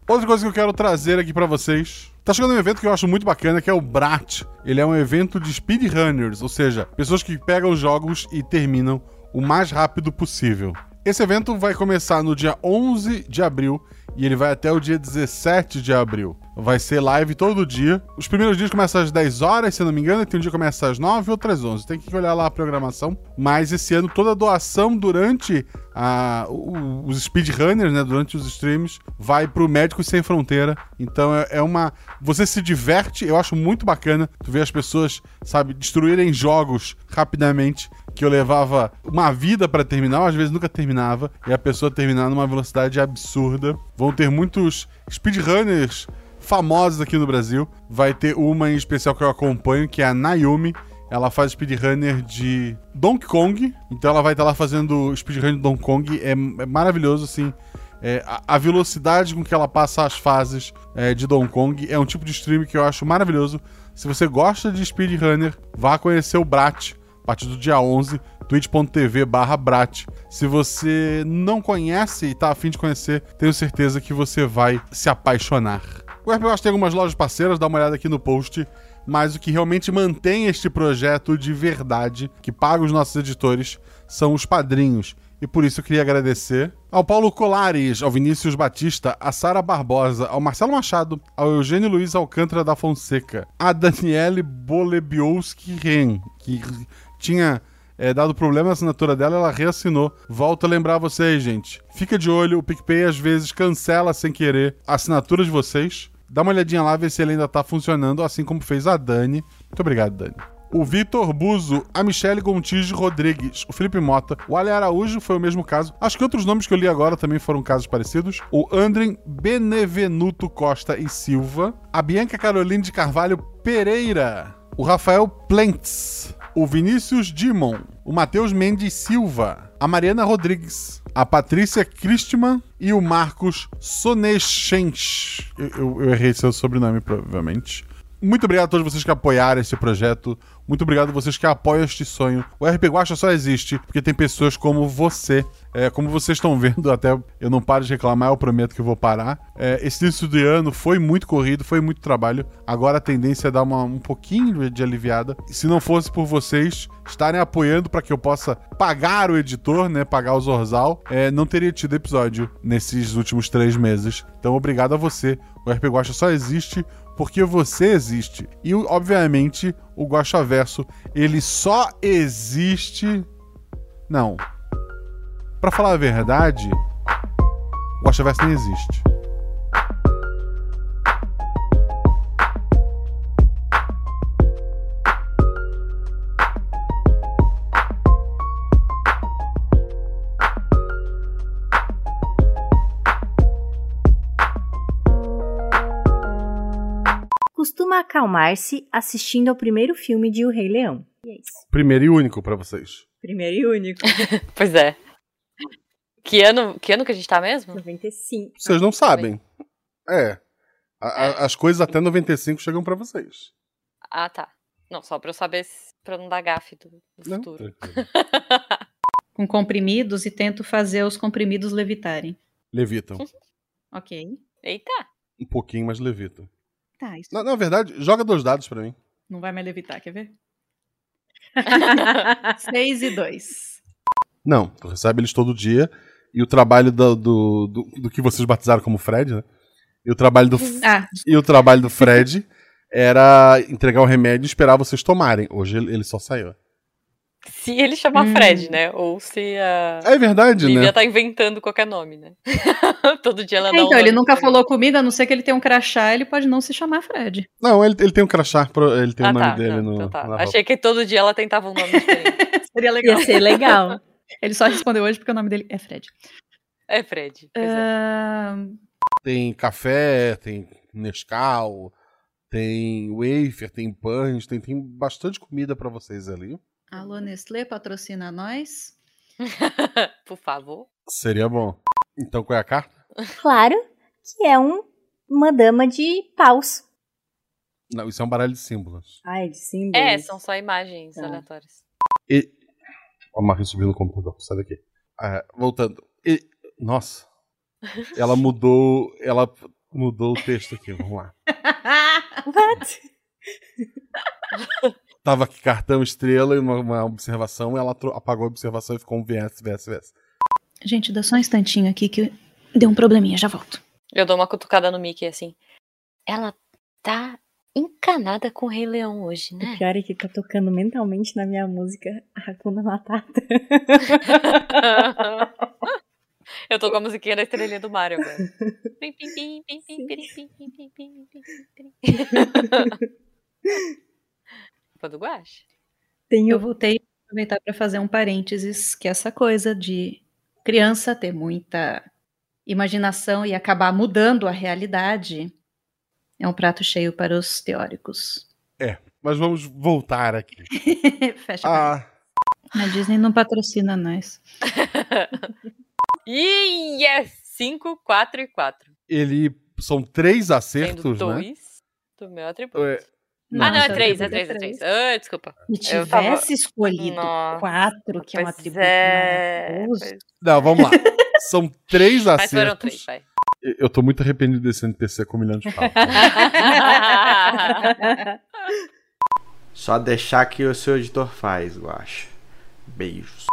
[SPEAKER 2] Outra coisa que eu quero trazer aqui pra vocês. Tá chegando um evento que eu acho muito bacana, que é o BRAT. Ele é um evento de speedrunners, ou seja, pessoas que pegam os jogos e terminam o mais rápido possível. Esse evento vai começar no dia 11 de abril e ele vai até o dia 17 de abril. Vai ser live todo dia. Os primeiros dias começam às 10 horas, se eu não me engano, e tem um dia que começa às 9 e outro às 11. Tem que olhar lá a programação. Mas esse ano toda a doação durante a- os speedrunners, né, durante os streams, vai pro Médicos Sem Fronteira. Então é, é uma. Você se diverte, eu acho muito bacana tu ver as pessoas, sabe, destruírem jogos rapidamente. Que eu levava uma vida pra terminar, às vezes nunca terminava, e a pessoa terminar numa velocidade absurda. Vão ter muitos speedrunners famosos aqui no Brasil. Vai ter uma em especial que eu acompanho, que é a Naomi. Ela faz speedrunner de Donkey Kong. Então ela vai estar lá fazendo speedrunner de Donkey Kong. É, é maravilhoso, assim. É, a, a velocidade com que ela passa as fases é, de Donkey Kong é um tipo de stream que eu acho maravilhoso. Se você gosta de speedrunner, vá conhecer o Brat partir do dia 11, twitch.tv barra Brat. Se você não conhece e tá afim de conhecer, tenho certeza que você vai se apaixonar. O RPG tem algumas lojas parceiras, dá uma olhada aqui no post. Mas o que realmente mantém este projeto de verdade, que paga os nossos editores, são os padrinhos. E por isso eu queria agradecer ao Paulo Colares, ao Vinícius Batista, a Sara Barbosa, ao Marcelo Machado, ao Eugênio Luiz Alcântara da Fonseca, a Daniele Bolebiowski Ren, que tinha é, dado problema na assinatura dela, ela reassinou. Volto a lembrar vocês, gente. Fica de olho, o PicPay às vezes cancela sem querer a assinatura de vocês. Dá uma olhadinha lá, ver se ele ainda tá funcionando, assim como fez a Dani. Muito obrigado, Dani. O Vitor Buzo, a Michele Gontijo Rodrigues, o Felipe Mota, o Ale Araújo foi o mesmo caso. Acho que outros nomes que eu li agora também foram casos parecidos. O Andren Benevenuto Costa e Silva, a Bianca Caroline de Carvalho Pereira, o Rafael Plentz, o Vinícius Dimon, o Matheus Mendes Silva, a Mariana Rodrigues, a Patrícia Christman e o Marcos Soneschench. Eu, eu, eu errei seu sobrenome, provavelmente. Muito obrigado a todos vocês que apoiaram esse projeto. Muito obrigado a vocês que apoiam este sonho. O RP Guacha só existe porque tem pessoas como você. É, como vocês estão vendo, até eu não paro de reclamar, eu prometo que eu vou parar. É, esse início de ano foi muito corrido, foi muito trabalho. Agora a tendência é dar uma, um pouquinho de aliviada. Se não fosse por vocês estarem apoiando para que eu possa pagar o editor, né? Pagar o Zorzal, é, não teria tido episódio nesses últimos três meses. Então, obrigado a você. O RP Guacha só existe porque você existe. E, obviamente, o Guaxaverso, ele só existe. Não. Pra falar a verdade, o Guaxaverso nem existe.
[SPEAKER 4] Costuma acalmar-se assistindo ao primeiro filme de O Rei Leão. E é isso.
[SPEAKER 2] Primeiro e único pra vocês.
[SPEAKER 4] Primeiro e único.
[SPEAKER 5] Pois é. Que ano, que ano que a gente tá mesmo?
[SPEAKER 4] 95.
[SPEAKER 2] Vocês não sabem. É. A- a- as coisas até 95 chegam pra vocês.
[SPEAKER 5] Ah, tá. Não, só pra eu saber, se- pra eu não dar gafe do, do
[SPEAKER 2] Não,
[SPEAKER 5] futuro.
[SPEAKER 3] Com comprimidos e tento fazer os comprimidos levitarem.
[SPEAKER 2] Levitam.
[SPEAKER 3] Ok.
[SPEAKER 5] Eita!
[SPEAKER 2] Um pouquinho, mas levitam.
[SPEAKER 3] Tá, isso
[SPEAKER 2] Na, na verdade, joga dois dados pra mim.
[SPEAKER 3] não vai mais levitar, quer ver? Seis e dois.
[SPEAKER 2] Não, tu recebe eles todo dia. E o trabalho do, do, do, do que vocês batizaram como Fred, né? E o trabalho do,
[SPEAKER 3] Ah,
[SPEAKER 2] e o trabalho do Fred era entregar o remédio e esperar vocês tomarem. Hoje ele, ele só saiu.
[SPEAKER 5] Se ele chamar
[SPEAKER 3] Hum.
[SPEAKER 5] Fred, né? Ou se a
[SPEAKER 2] É verdade,
[SPEAKER 5] Lívia
[SPEAKER 2] né?
[SPEAKER 5] tá inventando qualquer nome, né? Todo dia ela dá um
[SPEAKER 3] então, ele nunca falou comigo, a não ser que ele tenha um crachá, ele pode não se chamar Fred.
[SPEAKER 2] Não, ele, ele tem um crachá, ele tem
[SPEAKER 5] ah,
[SPEAKER 2] o nome
[SPEAKER 5] tá,
[SPEAKER 2] dele
[SPEAKER 5] não,
[SPEAKER 2] no.
[SPEAKER 5] então tá. Achei que todo dia ela tentava um nome diferente.
[SPEAKER 3] Seria legal.
[SPEAKER 4] Ia ser legal.
[SPEAKER 3] Ele só respondeu hoje porque o nome dele é Fred.
[SPEAKER 5] é, Fred. É.
[SPEAKER 3] Ahn,
[SPEAKER 2] Tem café, tem Nescau, tem wafer, tem pães, tem, tem bastante comida pra vocês ali.
[SPEAKER 3] Alô, Nestlé, patrocina nós.
[SPEAKER 5] Por favor.
[SPEAKER 2] Seria bom. Então qual é a carta?
[SPEAKER 4] Claro que é um, uma dama de paus.
[SPEAKER 2] Não, isso é um baralho de símbolos.
[SPEAKER 4] Ai, de símbolos.
[SPEAKER 5] É, são só imagens
[SPEAKER 4] Tá.
[SPEAKER 5] aleatórias.
[SPEAKER 2] E. A Marquinhos subiu no computador, sai daqui. Ah, voltando. E... Nossa. Ela mudou. Ela mudou o texto aqui, vamos lá.
[SPEAKER 4] What?
[SPEAKER 2] Tava aqui cartão, estrela e uma, uma observação, ela apagou a observação e ficou um VS, VS, VS.
[SPEAKER 3] Gente, dá só um instantinho aqui que deu um probleminha, já volto.
[SPEAKER 5] Eu dou uma cutucada no Mickey assim. Ela tá encanada com o Rei Leão hoje,
[SPEAKER 4] O
[SPEAKER 5] né?
[SPEAKER 4] pior é que tá tocando mentalmente na minha música Hakuna Matata.
[SPEAKER 5] Eu tô com a musiquinha da estrelinha do Mario agora. Vou do guache?
[SPEAKER 4] Tenho...
[SPEAKER 3] Eu voltei aproveitar para fazer um parênteses que é essa coisa de criança ter muita imaginação e acabar mudando a realidade é um prato cheio para os teóricos.
[SPEAKER 2] É, mas vamos voltar aqui.
[SPEAKER 3] Fecha a.
[SPEAKER 2] Ah.
[SPEAKER 3] A Disney não patrocina nós.
[SPEAKER 5] É e é 5, 4 e 4.
[SPEAKER 2] Ele são três acertos, Sendo né?
[SPEAKER 5] dois né? do meu atributo.
[SPEAKER 2] É,
[SPEAKER 5] ah, não, é 3, é
[SPEAKER 3] atributo
[SPEAKER 5] 3, é 3. Ah, desculpa.
[SPEAKER 3] Se
[SPEAKER 5] Eu tava-
[SPEAKER 3] tivesse escolhido
[SPEAKER 5] Nossa,
[SPEAKER 3] quatro, que é um atributo
[SPEAKER 5] é,
[SPEAKER 3] maravilhoso.
[SPEAKER 5] pois-
[SPEAKER 2] Não, vamos lá. São três
[SPEAKER 5] Mas foram três,
[SPEAKER 2] acertos.
[SPEAKER 5] vai.
[SPEAKER 2] Eu tô muito arrependido desse NPC com um milhão de pau.
[SPEAKER 6] Só deixar que o seu editor faz, eu acho. Beijos.